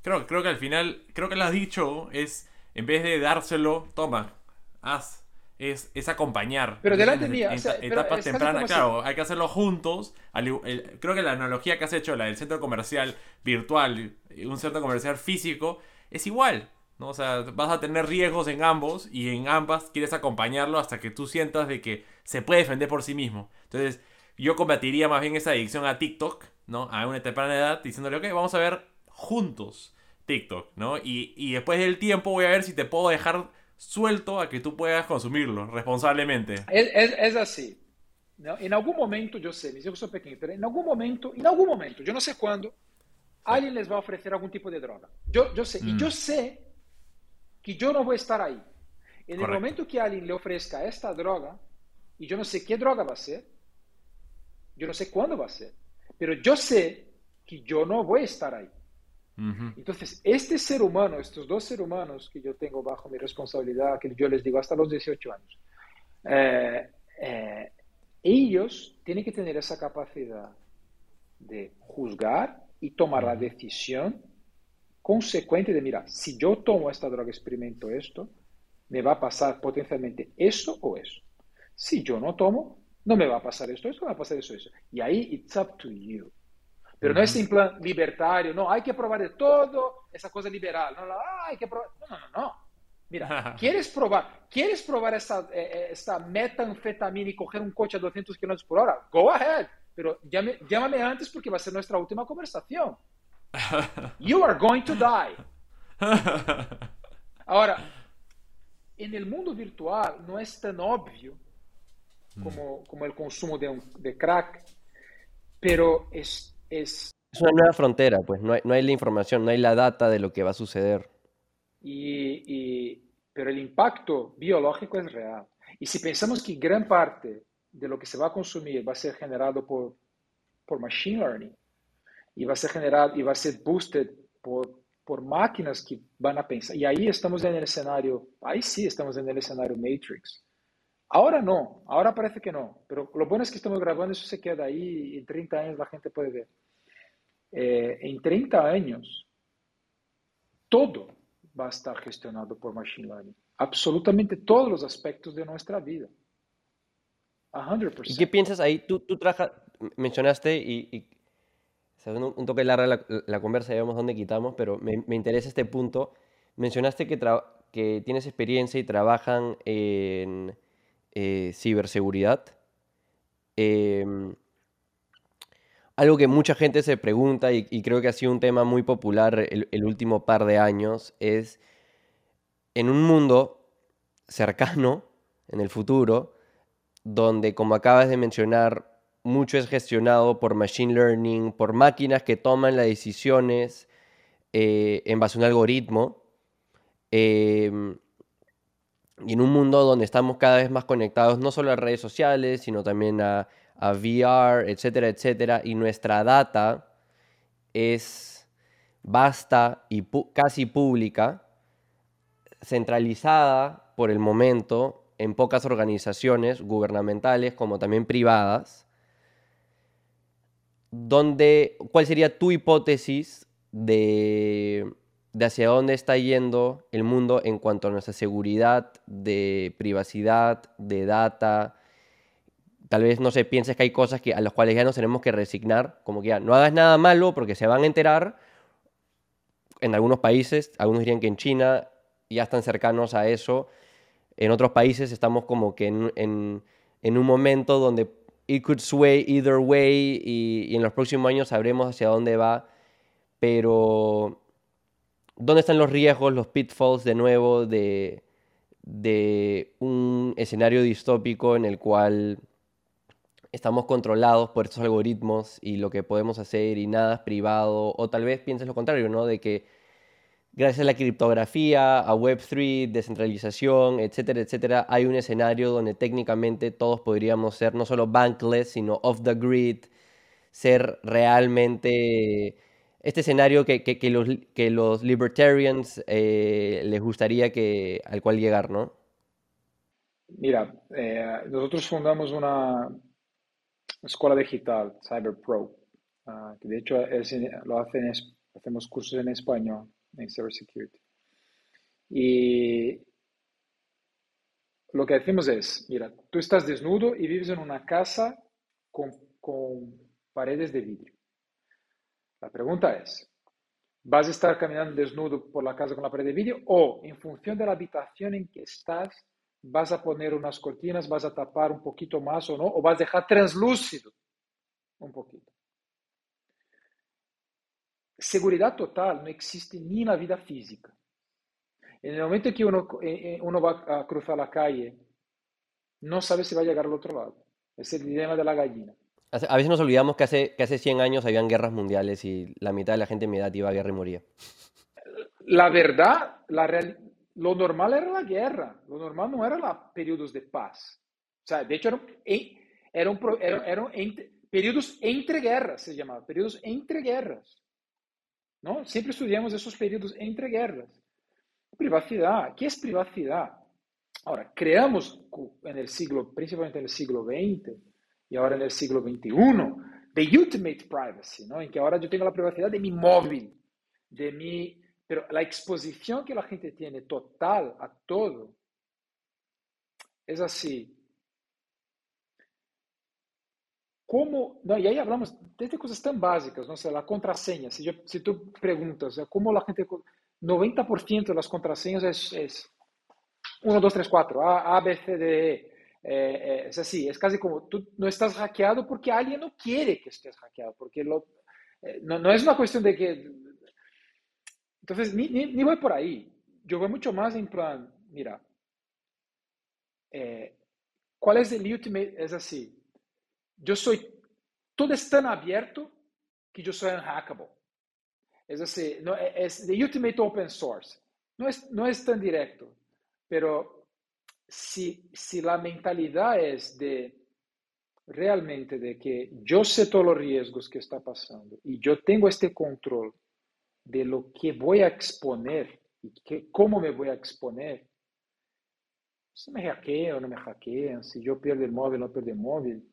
Creo, creo que al final, creo que lo has dicho, es en vez de dárselo, toma, haz. Es, es acompañar. Pero delante mía. etapas tempranas, claro, hay que hacerlo juntos. creo que la analogía que has hecho, la del centro comercial virtual, un centro comercial físico, es igual. ¿No? O sea, vas a tener riesgos en ambos y en ambas quieres acompañarlo hasta que tú sientas de que se puede defender por sí mismo. Entonces, yo combatiría más bien esa adicción a TikTok, ¿no? A una temprana edad, diciéndole, ok, vamos a ver juntos TikTok, ¿no? Y, y, después del tiempo voy a ver si te puedo dejar suelto a que tú puedas consumirlo responsablemente. Es, es, es así. ¿no? En algún momento, yo sé, mis hijos son pequeños, pero en algún momento, en algún momento, yo no sé cuándo, alguien les va a ofrecer algún tipo de droga. Yo, yo sé, mm. y yo sé que yo no voy a estar ahí. En Correcto. el momento que alguien le ofrezca esta droga, y yo no sé qué droga va a ser, yo no sé cuándo va a ser, pero yo sé que yo no voy a estar ahí. Entonces, este ser humano, estos dos seres humanos que yo tengo bajo mi responsabilidad, que yo les digo hasta los 18 años, eh, eh, ellos tienen que tener esa capacidad de juzgar y tomar la decisión consecuente de, mira, si yo tomo esta droga, experimento esto, me va a pasar potencialmente eso o eso. Si yo no tomo, no me va a pasar esto, esto, me va a pasar eso, eso. Y ahí, it's up to you. Pero no es en plan libertario, no, hay que probar de todo, esa cosa liberal. No, no, hay que probar. No, no, no, no. Mira, *laughs* ¿quieres probar, ¿quieres probar esta, eh, eh, esta metanfetamina y coger un coche a 200 km por hora? Go ahead. Pero llame, llámame antes porque va a ser nuestra última conversación. You are going to die. *laughs* Ahora, en el mundo virtual no es tan obvio como, como el consumo de, un, de crack, pero es es... una nueva frontera, pues no hay, no hay la información, no hay la data de lo que va a suceder. Y, pero el impacto biológico es real. Y si pensamos que gran parte de lo que se va a consumir va a ser generado por, por machine learning y va a ser generado y va a ser boosted por, por máquinas que van a pensar. Y ahí estamos en el escenario, ahí sí estamos en el escenario Matrix. Ahora no, ahora parece que no, pero lo bueno es que estamos grabando, eso se queda ahí y en 30 años la gente puede ver. Eh, en 30 años, todo va a estar gestionado por Machine Learning. Absolutamente todos los aspectos de nuestra vida. 100%. ¿Y qué piensas ahí? Tú, tú mencionaste y, un, toque larga la, la conversa, ya vemos dónde quitamos, pero me, me interesa este punto. Mencionaste que, que tienes experiencia y trabajan en eh, ciberseguridad. Em, algo que mucha gente se pregunta y, creo que ha sido un tema muy popular el, último par de años es en un mundo cercano, en el futuro, donde como acabas de mencionar, mucho es gestionado por machine learning, por máquinas que toman las decisiones eh, en base a un algoritmo. Em, y en un mundo donde estamos cada vez más conectados, no solo a redes sociales, sino también a, a VR, etcétera, etcétera, y nuestra data es vasta y casi pública, centralizada por el momento en pocas organizaciones gubernamentales como también privadas, donde, ¿cuál sería tu hipótesis de, de hacia dónde está yendo el mundo en cuanto a nuestra seguridad de privacidad, de data? Tal vez, no sé, pienses que hay cosas que, a las cuales ya nos tenemos que resignar, como que ya no hagas nada malo porque se van a enterar. En algunos países, algunos dirían que en China ya están cercanos a eso. En otros países estamos como que en, en, en un momento donde it could sway either way y, y, en los próximos años sabremos hacia dónde va. Pero, ¿dónde están los riesgos, los pitfalls de nuevo de, de un escenario distópico en el cual estamos controlados por estos algoritmos y lo que podemos hacer y nada es privado? O tal vez pienses lo contrario, ¿no? De que gracias a la criptografía, a Web3, descentralización, etcétera, etcétera, hay un escenario donde técnicamente todos podríamos ser no solo bankless, sino off the grid, ser realmente este escenario que, que, los, que los libertarians eh, les gustaría que, al cual llegar, ¿no? Mira, eh, nosotros fundamos una escuela digital, CyberPro, uh, que de hecho lo hacen, hacemos cursos en español en cybersecurity. Y lo que decimos es, mira, tú estás desnudo y vives en una casa con, con paredes de vidrio. La pregunta es, ¿vas a estar caminando desnudo por la casa con la pared de vidrio o en función de la habitación en que estás, vas a poner unas cortinas, vas a tapar un poquito más o no, o vas a dejar translúcido un poquito? Seguridad total no existe ni en la vida física. En el momento que uno, uno va a cruzar la calle, no sabe si va a llegar al otro lado. Es el dilema de la gallina. A veces nos olvidamos que hace, que hace 100 años habían guerras mundiales y la mitad de la gente en mi edad iba a guerra y moría. La verdad, la real, lo normal era la guerra. Lo normal no eran los periodos de paz. O sea, de hecho, eran, eran, eran, eran entre, periodos entre guerras, se llamaba, periodos entre guerras. ¿No? Siempre estudiamos esos periodos entre guerras. Privacidad, ¿qué es privacidad? Ahora, creamos en el siglo, principalmente en el siglo XX y ahora en el siglo XXI, the ultimate privacy, ¿no? En que ahora yo tengo la privacidad de mi móvil, de mi, pero la exposición que la gente tiene total a todo es así. ¿Cómo? No, y ahí hablamos desde cosas tan básicas, no sé, la contraseña. Si, tú preguntas, ¿cómo la gente... 90% de las contraseñas es, es 1, 2, 3, 4, A, A B, C, D, E. Eh, es así, es casi como tú no estás hackeado porque alguien no quiere que estés hackeado, porque lo, eh, no, no, es una cuestión de que... Entonces, ni, ni, ni, voy por ahí. Yo voy mucho más en plan, mira, eh, ¿cuál es el ultimate? Es así, yo soy, todo es tan abierto que yo soy unhackable. Es decir, no, es the ultimate open source. No es, no es tan directo, pero si, si la mentalidad es de realmente de que yo sé todos los riesgos que está pasando y yo tengo este control de lo que voy a exponer y que, cómo me voy a exponer, si me hackean o no me hackean, si yo pierdo el móvil o no pierdo el móvil,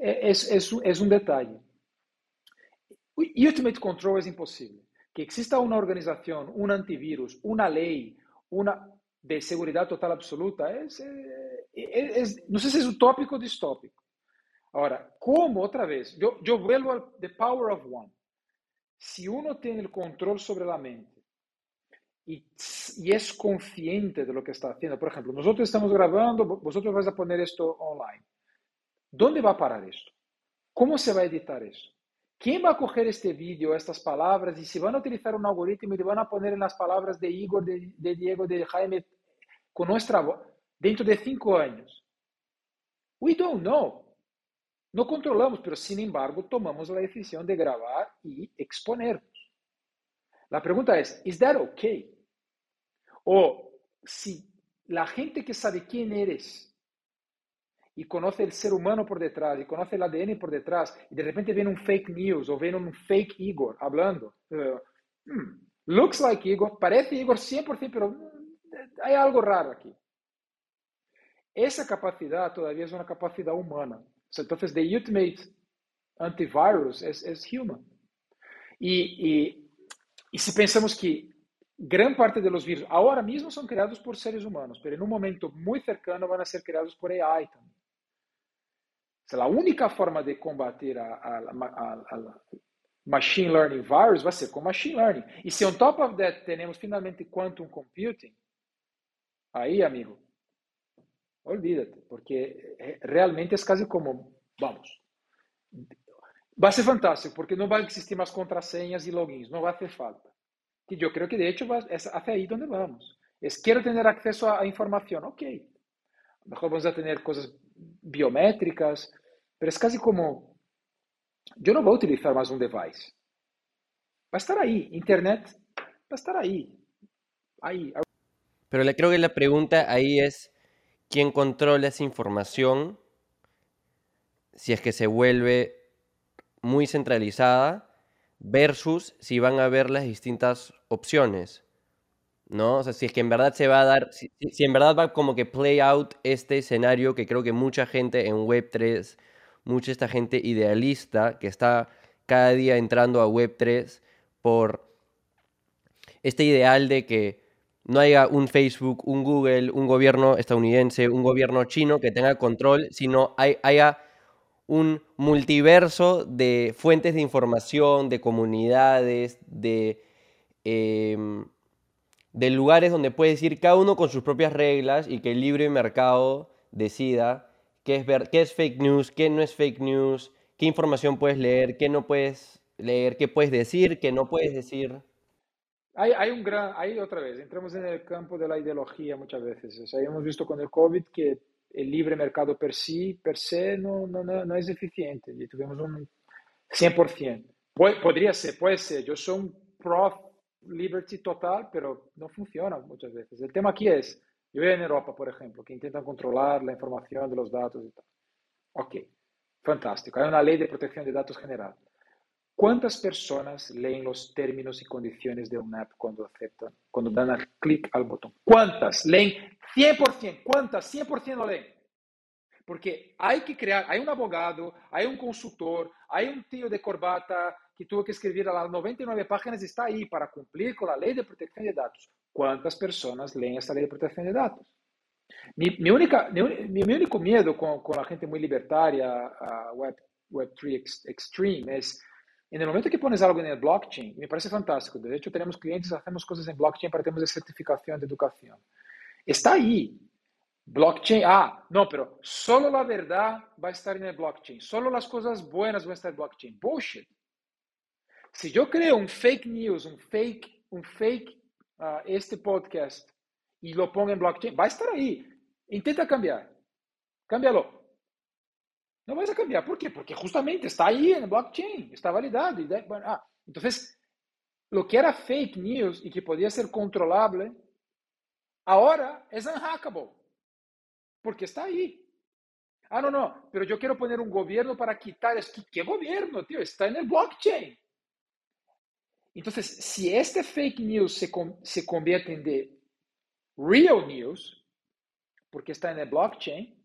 es, es, es un detalle. Ultimate Control es imposible. Que exista una organización, un antivirus, una ley, una de seguridad total absoluta, es, es, no sé si es utópico o distópico. Ahora, ¿cómo otra vez? Yo, yo vuelvo al The Power of One. Si uno tiene el control sobre la mente y, y, es consciente de lo que está haciendo, por ejemplo, nosotros estamos grabando, vosotros vais a poner esto online. ¿Dónde va a parar esto? ¿Cómo se va a editar eso? ¿Quién va a coger este vídeo, estas palabras, y si van a utilizar un algoritmo y le van a poner en las palabras de Igor, de, de Diego, de Jaime, con nuestra voz, dentro de cinco años? We don't know. No controlamos, pero sin embargo tomamos la decisión de grabar y exponernos. La pregunta es, ¿is that okay? O si la gente que sabe quién eres y conoce el ser humano por detrás y conoce el ADN por detrás y de repente viene un fake news o viene un fake Igor hablando, uh, hmm, looks like Igor, parece Igor 100%, pero mm, hay algo raro aquí. Esa capacidad todavía es una capacidad humana. Entonces, the ultimate antivirus es, es human. Y, y, y pensamos que gran parte de los virus ahora mismo son creados por seres humanos, pero en un momento muy cercano a ser creados por AI también. O sea, la única forma de combater a, a, a, a, machine learning virus vai ser com machine learning. E se on top of that temos finalmente quantum computing, aí, amigo, olvídate, porque realmente é quase como, vamos, vai ser fantástico, porque não vai existir mais contrasenhas e logins, não vai ter falta. E eu creio que, de hecho, é até aí onde vamos. É, quero ter acesso à informação, ok. Mejor vamos a ter coisas biométricas, pero es casi como, yo no voy a utilizar más un device. Va a estar ahí, Internet va a estar ahí, ahí. Pero le, creo que la pregunta ahí es, ¿quién controla esa información si es que se vuelve muy centralizada versus si van a haber las distintas opciones? ¿no? O sea, si es que en verdad se va a dar, si, si, en verdad va como que play out este escenario que creo que mucha gente en Web3 mucha esta gente idealista que está cada día entrando a Web3 por este ideal de que no haya un Facebook, un Google, un gobierno estadounidense, un gobierno chino que tenga control, sino hay, haya un multiverso de fuentes de información, de comunidades, de, em, de lugares donde puedes ir cada uno con sus propias reglas y que el libre mercado decida qué es, ver, qué es fake news, qué no es fake news, qué información puedes leer, qué no puedes leer, qué puedes decir, qué no puedes decir. Hay, hay un gran, hay otra vez, entramos en el campo de la ideología muchas veces. O sea, hemos visto con el COVID que el libre mercado per sí, per se, no, no, no, es eficiente. Y tuvimos un 100%. podría ser, puede ser. Yo soy un pro liberty total, pero no funciona muchas veces. El tema aquí es, yo en Europa, por ejemplo, que intentan controlar la información de los datos y tal. Ok, fantástico. Hay una ley de protección de datos general. ¿Cuántas personas leen los términos y condiciones de una app cuando aceptan, cuando dan al clic al botón? ¿Cuántas leen? 100%. ¿Cuántas? 100% lo leen. Porque hay que crear, hay un abogado, hay un consultor, hay un tío de corbata que tuvo que escribir a las 99 páginas, está ahí para cumplir con la ley de protección de datos. ¿Cuántas personas leen esta ley de protección de mi, mi, único miedo con, la gente muy libertaria, uh, Web, Web3 ex, Extreme, en el momento que pones algo el blockchain, me parece fantástico. De hecho, tenemos clientes, hacemos cosas en blockchain para temas de certificación de educación. Está ahí. Blockchain, ah, no, pero solo la verdad va a estar en blockchain. Solo las cosas buenas a estar en blockchain. Bullshit. Si yo creo un fake news, un fake, un fake uh, este podcast y lo ponga en blockchain, va a estar ahí. Intenta cambiar. Cámbialo. No vas a cambiar. ¿Por qué? Porque justamente está ahí en blockchain, está validado. Y de, ah, que era fake news y que podía ser controlable, ahora es unhackable. Porque está ahí. Ah, no, no, pero yo quiero poner un gobierno para quitar esto. ¿Qué gobierno, tío? Está en blockchain. Entonces, si este fake news se, se convierte en de real news, porque está en el blockchain,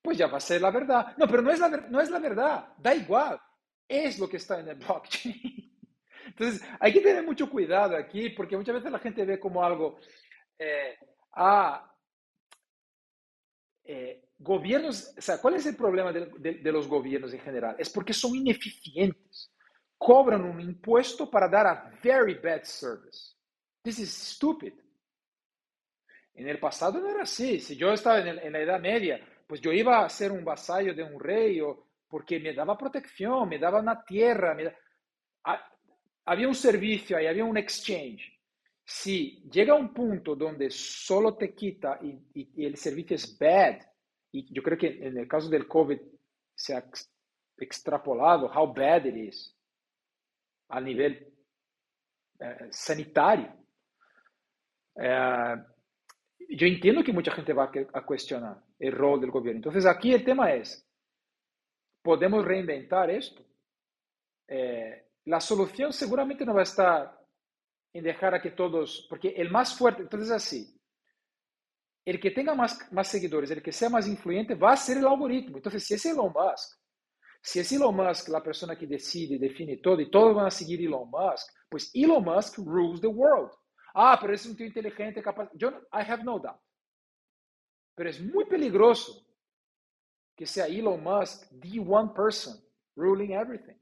pues ya va a ser la verdad. No, pero no es la, no es la verdad, da igual, es lo que está en el blockchain. *laughs* Entonces, hay que tener mucho cuidado aquí, porque muchas veces la gente ve como algo, eh, ah, eh, gobiernos, o sea, ¿cuál es el problema de, de, de los gobiernos en general? Es porque son ineficientes cobran un impuesto para dar a very bad service. This is stupid. En el pasado no era así. Si yo estaba en, el, en la Edad Media, pues yo iba a ser un vasallo de un rey o porque me daba protección, me daba una tierra, me da... había un servicio ahí, había un exchange. Si llega un punto donde solo te quita y, y, y, el servicio es bad, y yo creo que en el caso del COVID se ha extrapolado how bad it is a nivel eh, sanitario. Eh, yo entiendo que mucha gente va a cuestionar el rol del gobierno. Entonces aquí el tema es, ¿podemos reinventar esto? Eh, la solución seguramente no va a estar en dejar a que todos, porque el más fuerte, entonces así, el que tenga más, más seguidores, el que sea más influyente, va a ser el algoritmo. Entonces, si es Elon Musk, si es Elon Musk la persona que decide, define todo y todos van a seguir Elon Musk, pues Elon Musk rules the world. Ah, pero es un tío inteligente, capaz. Yo, I have no doubt. Pero es muy peligroso que sea Elon Musk the one person ruling everything.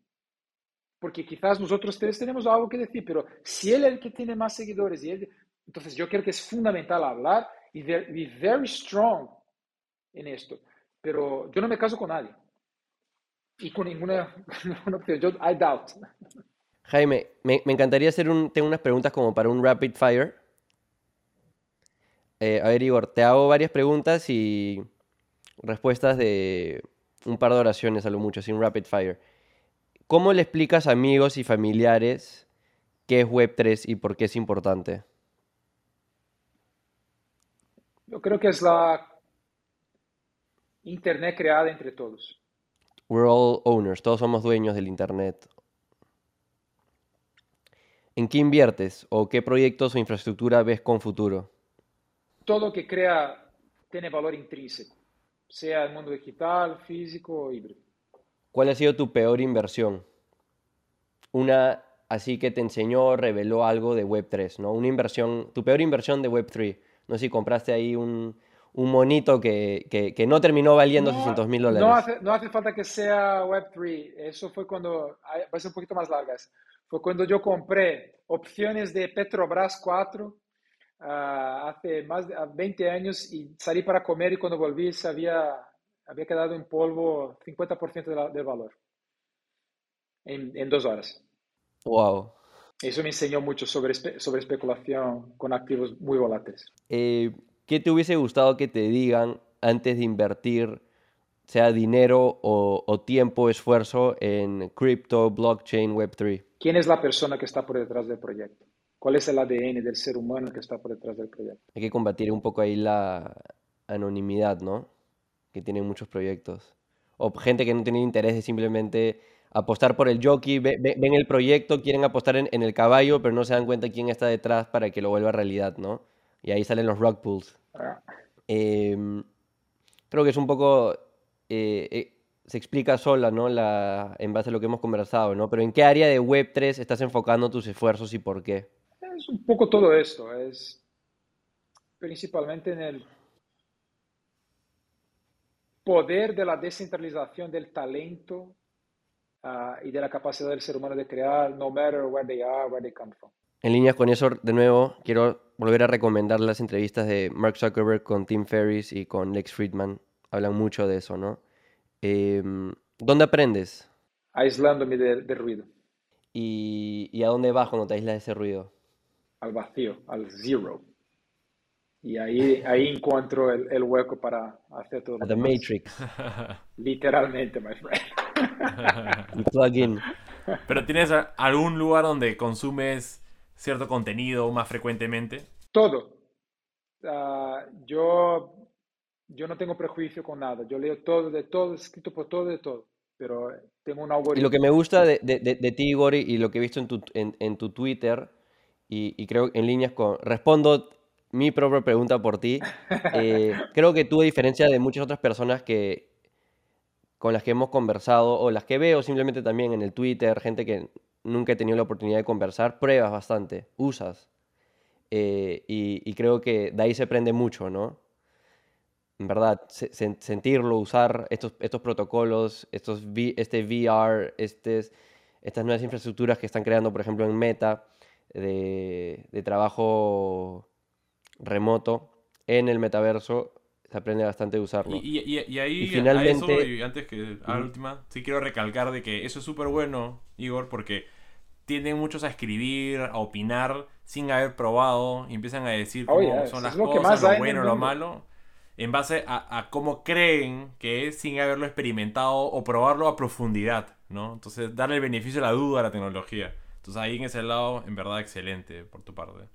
Porque quizás nosotros tres tenemos algo que decir, pero si él es el que tiene más seguidores, y él, entonces yo creo que es fundamental hablar y be very strong en esto. Pero yo no me caso con nadie. Y con *laughs* ninguna, opción. Yo, I doubt. Jaime, me, me, encantaría hacer un, tengo unas preguntas como para un rapid fire. Eh, a ver, Igor, te hago varias preguntas y respuestas de un par de oraciones a lo mucho, sin rapid fire. ¿Cómo le explicas a amigos y familiares qué es Web3 y por qué es importante? Yo creo que es la Internet creada entre todos. We're all owners, todos somos dueños del Internet. ¿En qué inviertes o qué proyectos o infraestructura ves con futuro? Todo que crea tiene valor intrínseco, sea el mundo digital, físico o híbrido. ¿Cuál ha sido tu peor inversión? Una así que te enseñó, reveló algo de Web3, ¿no? Una inversión, tu peor inversión de Web3. No sé si compraste ahí un, un monito que, que, no terminó valiendo 600 mil dólares. No hace, no hace falta que sea Web3. Eso fue cuando, va a ser un poquito más largas. Fue cuando yo compré opciones de Petrobras 4 ah, hace más de 20 años y salí para comer y cuando volví se había, había quedado en polvo 50% del valor en, en, dos horas. Wow. Eso me enseñó mucho sobre, sobre especulación con activos muy volátiles. Eh, ¿Qué te hubiese gustado que te digan antes de invertir, sea dinero o, o tiempo, esfuerzo en cripto, blockchain, Web3? ¿Quién es la persona que está por detrás del proyecto? ¿Cuál es el ADN del ser humano que está por detrás del proyecto? Hay que combatir un poco ahí la anonimidad, ¿no? Que tienen muchos proyectos. O gente que no tiene interés de simplemente apostar por el jockey, ven el proyecto, quieren apostar en, en, el caballo, pero no se dan cuenta quién está detrás para que lo vuelva realidad, ¿no? Y ahí salen los rug pulls. Em, creo que es un poco... Eh, eh, se explica sola, ¿no? La, en base a lo que hemos conversado, ¿no? Pero ¿en qué área de Web3 estás enfocando tus esfuerzos y por qué? Es un poco todo esto. Es principalmente en el poder de la descentralización del talento uh, y de la capacidad del ser humano de crear, no matter where they are, where they come from. En líneas con eso, de nuevo, quiero volver a recomendar las entrevistas de Mark Zuckerberg con Tim Ferriss y con Lex Friedman. Hablan mucho de eso, ¿no? Em, ¿Dónde aprendes? Aislándome del de ruido. ¿Y, ¿Y, a dónde vas cuando te aíslas de ese ruido? Al vacío, al zero. Y ahí, ahí encuentro el, el hueco para hacer todo. A The Matrix. *laughs* Literalmente, my friend. *laughs* plug in. Pero tienes algún lugar donde consumes cierto contenido más frecuentemente? Todo. Uh, yo, yo no tengo prejuicio con nada. Yo leo todo, de todo, escrito por todo, de todo. Pero tengo un algoritmo. Y lo que me gusta de, de, de, ti, Igor, y lo que he visto en tu, en, en tu Twitter, y, y, creo en líneas con... Respondo mi propia pregunta por ti. *laughs* Eh, creo que tú, a diferencia de muchas otras personas que con las que hemos conversado, o las que veo simplemente también en el Twitter, gente que nunca he tenido la oportunidad de conversar, pruebas bastante, usas. Eh, y, creo que de ahí se aprende mucho, ¿no? En verdad, sentirlo, usar estos, estos protocolos, estos este VR, estes, estas nuevas infraestructuras que están creando, por ejemplo, en Meta, de, de trabajo remoto en el metaverso, se aprende bastante de usarlo. Y, y, ahí, finalmente, antes que a la última, sí quiero recalcar de que eso es súper bueno, Igor, porque tienden muchos a escribir, a opinar sin haber probado y empiezan a decir cómo son las cosas, lo bueno, lo malo. en base a, a cómo creen que es sin haberlo experimentado o probarlo a profundidad, ¿no? Entonces, darle el beneficio de la duda a la tecnología. Entonces, ahí en ese lado, en verdad, excelente por tu parte.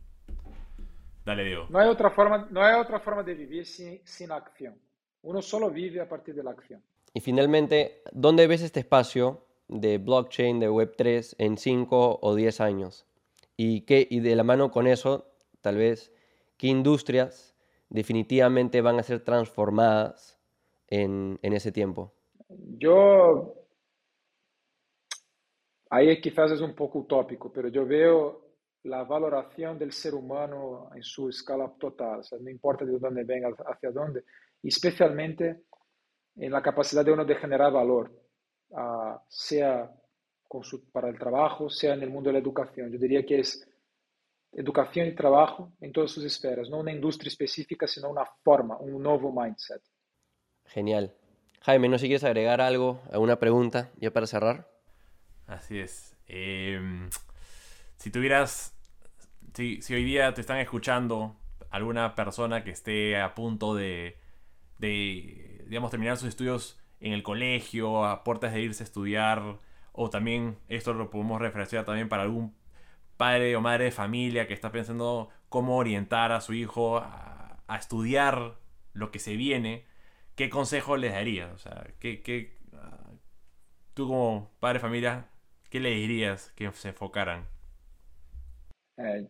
Dale, Diego. No hay otra forma, no hay otra forma de vivir sin, sin acción. Uno solo vive a partir de la acción. Y finalmente, ¿dónde ves este espacio de blockchain, de Web3 en 5 o 10 años? Y, qué, y de la mano con eso, tal vez, ¿qué industrias definitivamente van a ser transformadas en, en ese tiempo? Yo, ahí quizás es un poco utópico, pero yo veo la valoración del ser humano en su escala total, o sea, no importa de dónde venga, hacia dónde, especialmente en la capacidad de uno de generar valor, uh, sea con su, para el trabajo, sea en el mundo de la educación. Yo diría que es educación y trabajo en todas sus esferas, no una industria específica, sino una forma, un nuevo mindset. Genial. Jaime, ¿no si quieres agregar algo, alguna pregunta ya para cerrar? Así es. Eh, si tuvieras si, si, hoy día te están escuchando alguna persona que esté a punto de, digamos, terminar sus estudios en el colegio, a puertas de irse a estudiar, o también esto lo podemos referenciar también para algún padre o madre de familia que está pensando cómo orientar a su hijo a, estudiar lo que se viene, ¿qué consejo les darías? O sea, ¿qué, qué, tú como padre de familia, ¿qué le dirías que se enfocaran? Eh,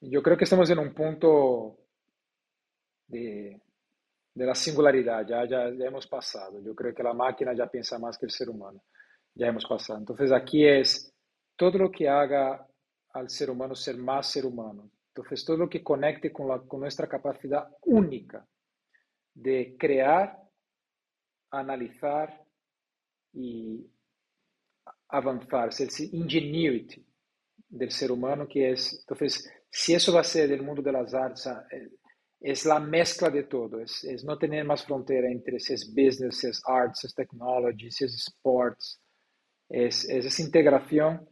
yo creo que estamos en un punto de, de la singularidad, ya, ya, ya, hemos pasado. Yo creo que la máquina ya piensa más que el ser humano, ya hemos pasado. Entonces aquí es todo lo que haga al ser humano ser más ser humano. Entonces todo lo que conecte con, la, con nuestra capacidad única de crear, analizar y avanzar, ser ingenuity del ser humano, que es, entonces, si eso va a ser del mundo de las artes, es la mezcla de todo, es, es no tener más frontera entre si es business, si es arts, si es technology, si es sports, es, es esa integración,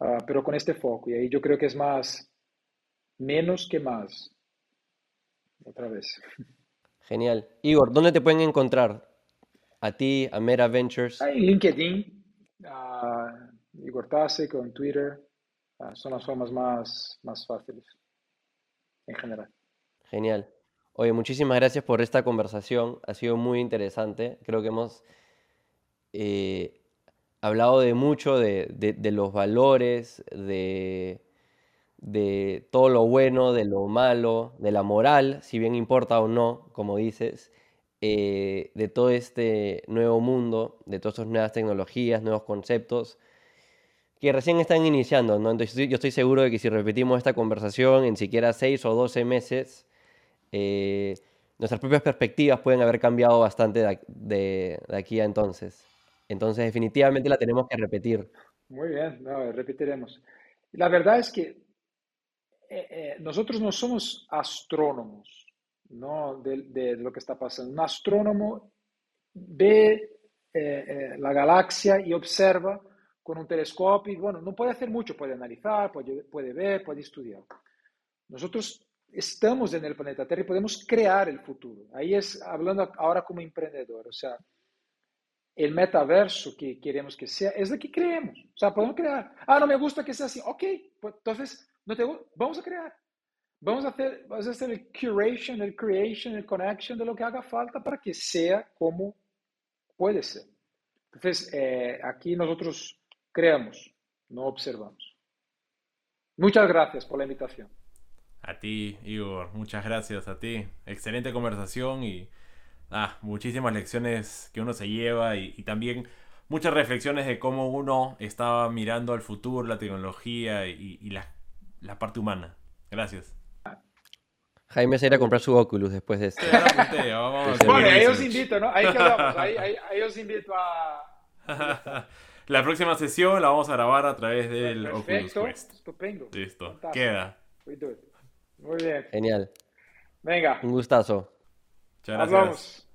uh, pero con este foco, y ahí yo creo que es más, menos que más, otra vez. Genial. Igor, ¿dónde te pueden encontrar? A ti, a Meta Ventures. En LinkedIn, uh, Igor Tasek, en Twitter, Ah, son las formas más, más fáciles en general. Genial. Oye, muchísimas gracias por esta conversación. Ha sido muy interesante. Creo que hemos eh, hablado de mucho de, de, los valores, de, de, todo lo bueno, de lo malo, de la moral, si bien importa o no, como dices, eh, de todo este nuevo mundo, de todas estas nuevas tecnologías, nuevos conceptos que recién están iniciando, ¿no? Entonces yo estoy seguro de que si repetimos esta conversación en siquiera 6 o 12 meses, eh, nuestras propias perspectivas pueden haber cambiado bastante de, de, aquí a entonces. Entonces definitivamente la tenemos que repetir. Muy bien, no, repetiremos. La verdad es que eh, eh, nosotros no somos astrónomos ¿no? De, lo que está pasando. Un astrónomo ve la galaxia y observa con un telescopio, y bueno, no puede hacer mucho, puede analizar, puede, puede ver, puede estudiar. Nosotros estamos en el planeta Tierra y podemos crear el futuro. Ahí es hablando ahora como emprendedor, o sea, el metaverso que queremos que sea es lo que creemos. O sea, podemos crear. Ah, no me gusta que sea así. Ok, pues entonces no te, vamos a crear. Vamos a, hacer, vamos a hacer el curation, el creation, el connection de lo que haga falta para que sea como puede ser. Entonces, eh, aquí nosotros creamos, no observamos. Muchas gracias por la invitación. A ti, Igor, muchas gracias a ti. Excelente conversación y ah, muchísimas lecciones que uno se lleva y, y también muchas reflexiones de cómo uno estaba mirando al futuro, la tecnología y, y la, la, parte humana. Gracias. Jaime se irá a comprar su Oculus después de esto. Sí, vamos *laughs* bueno, ahí os invito, ¿no? Ahí quedamos, ahí, ahí, ahí os invito a... *laughs* La próxima sesión la vamos a grabar a través del Perfecto, Oculus Quest. Estupendo. Listo. Fantástico. Queda. Muy bien. Genial. Venga. Un gustazo. Muchas gracias. Hablamos.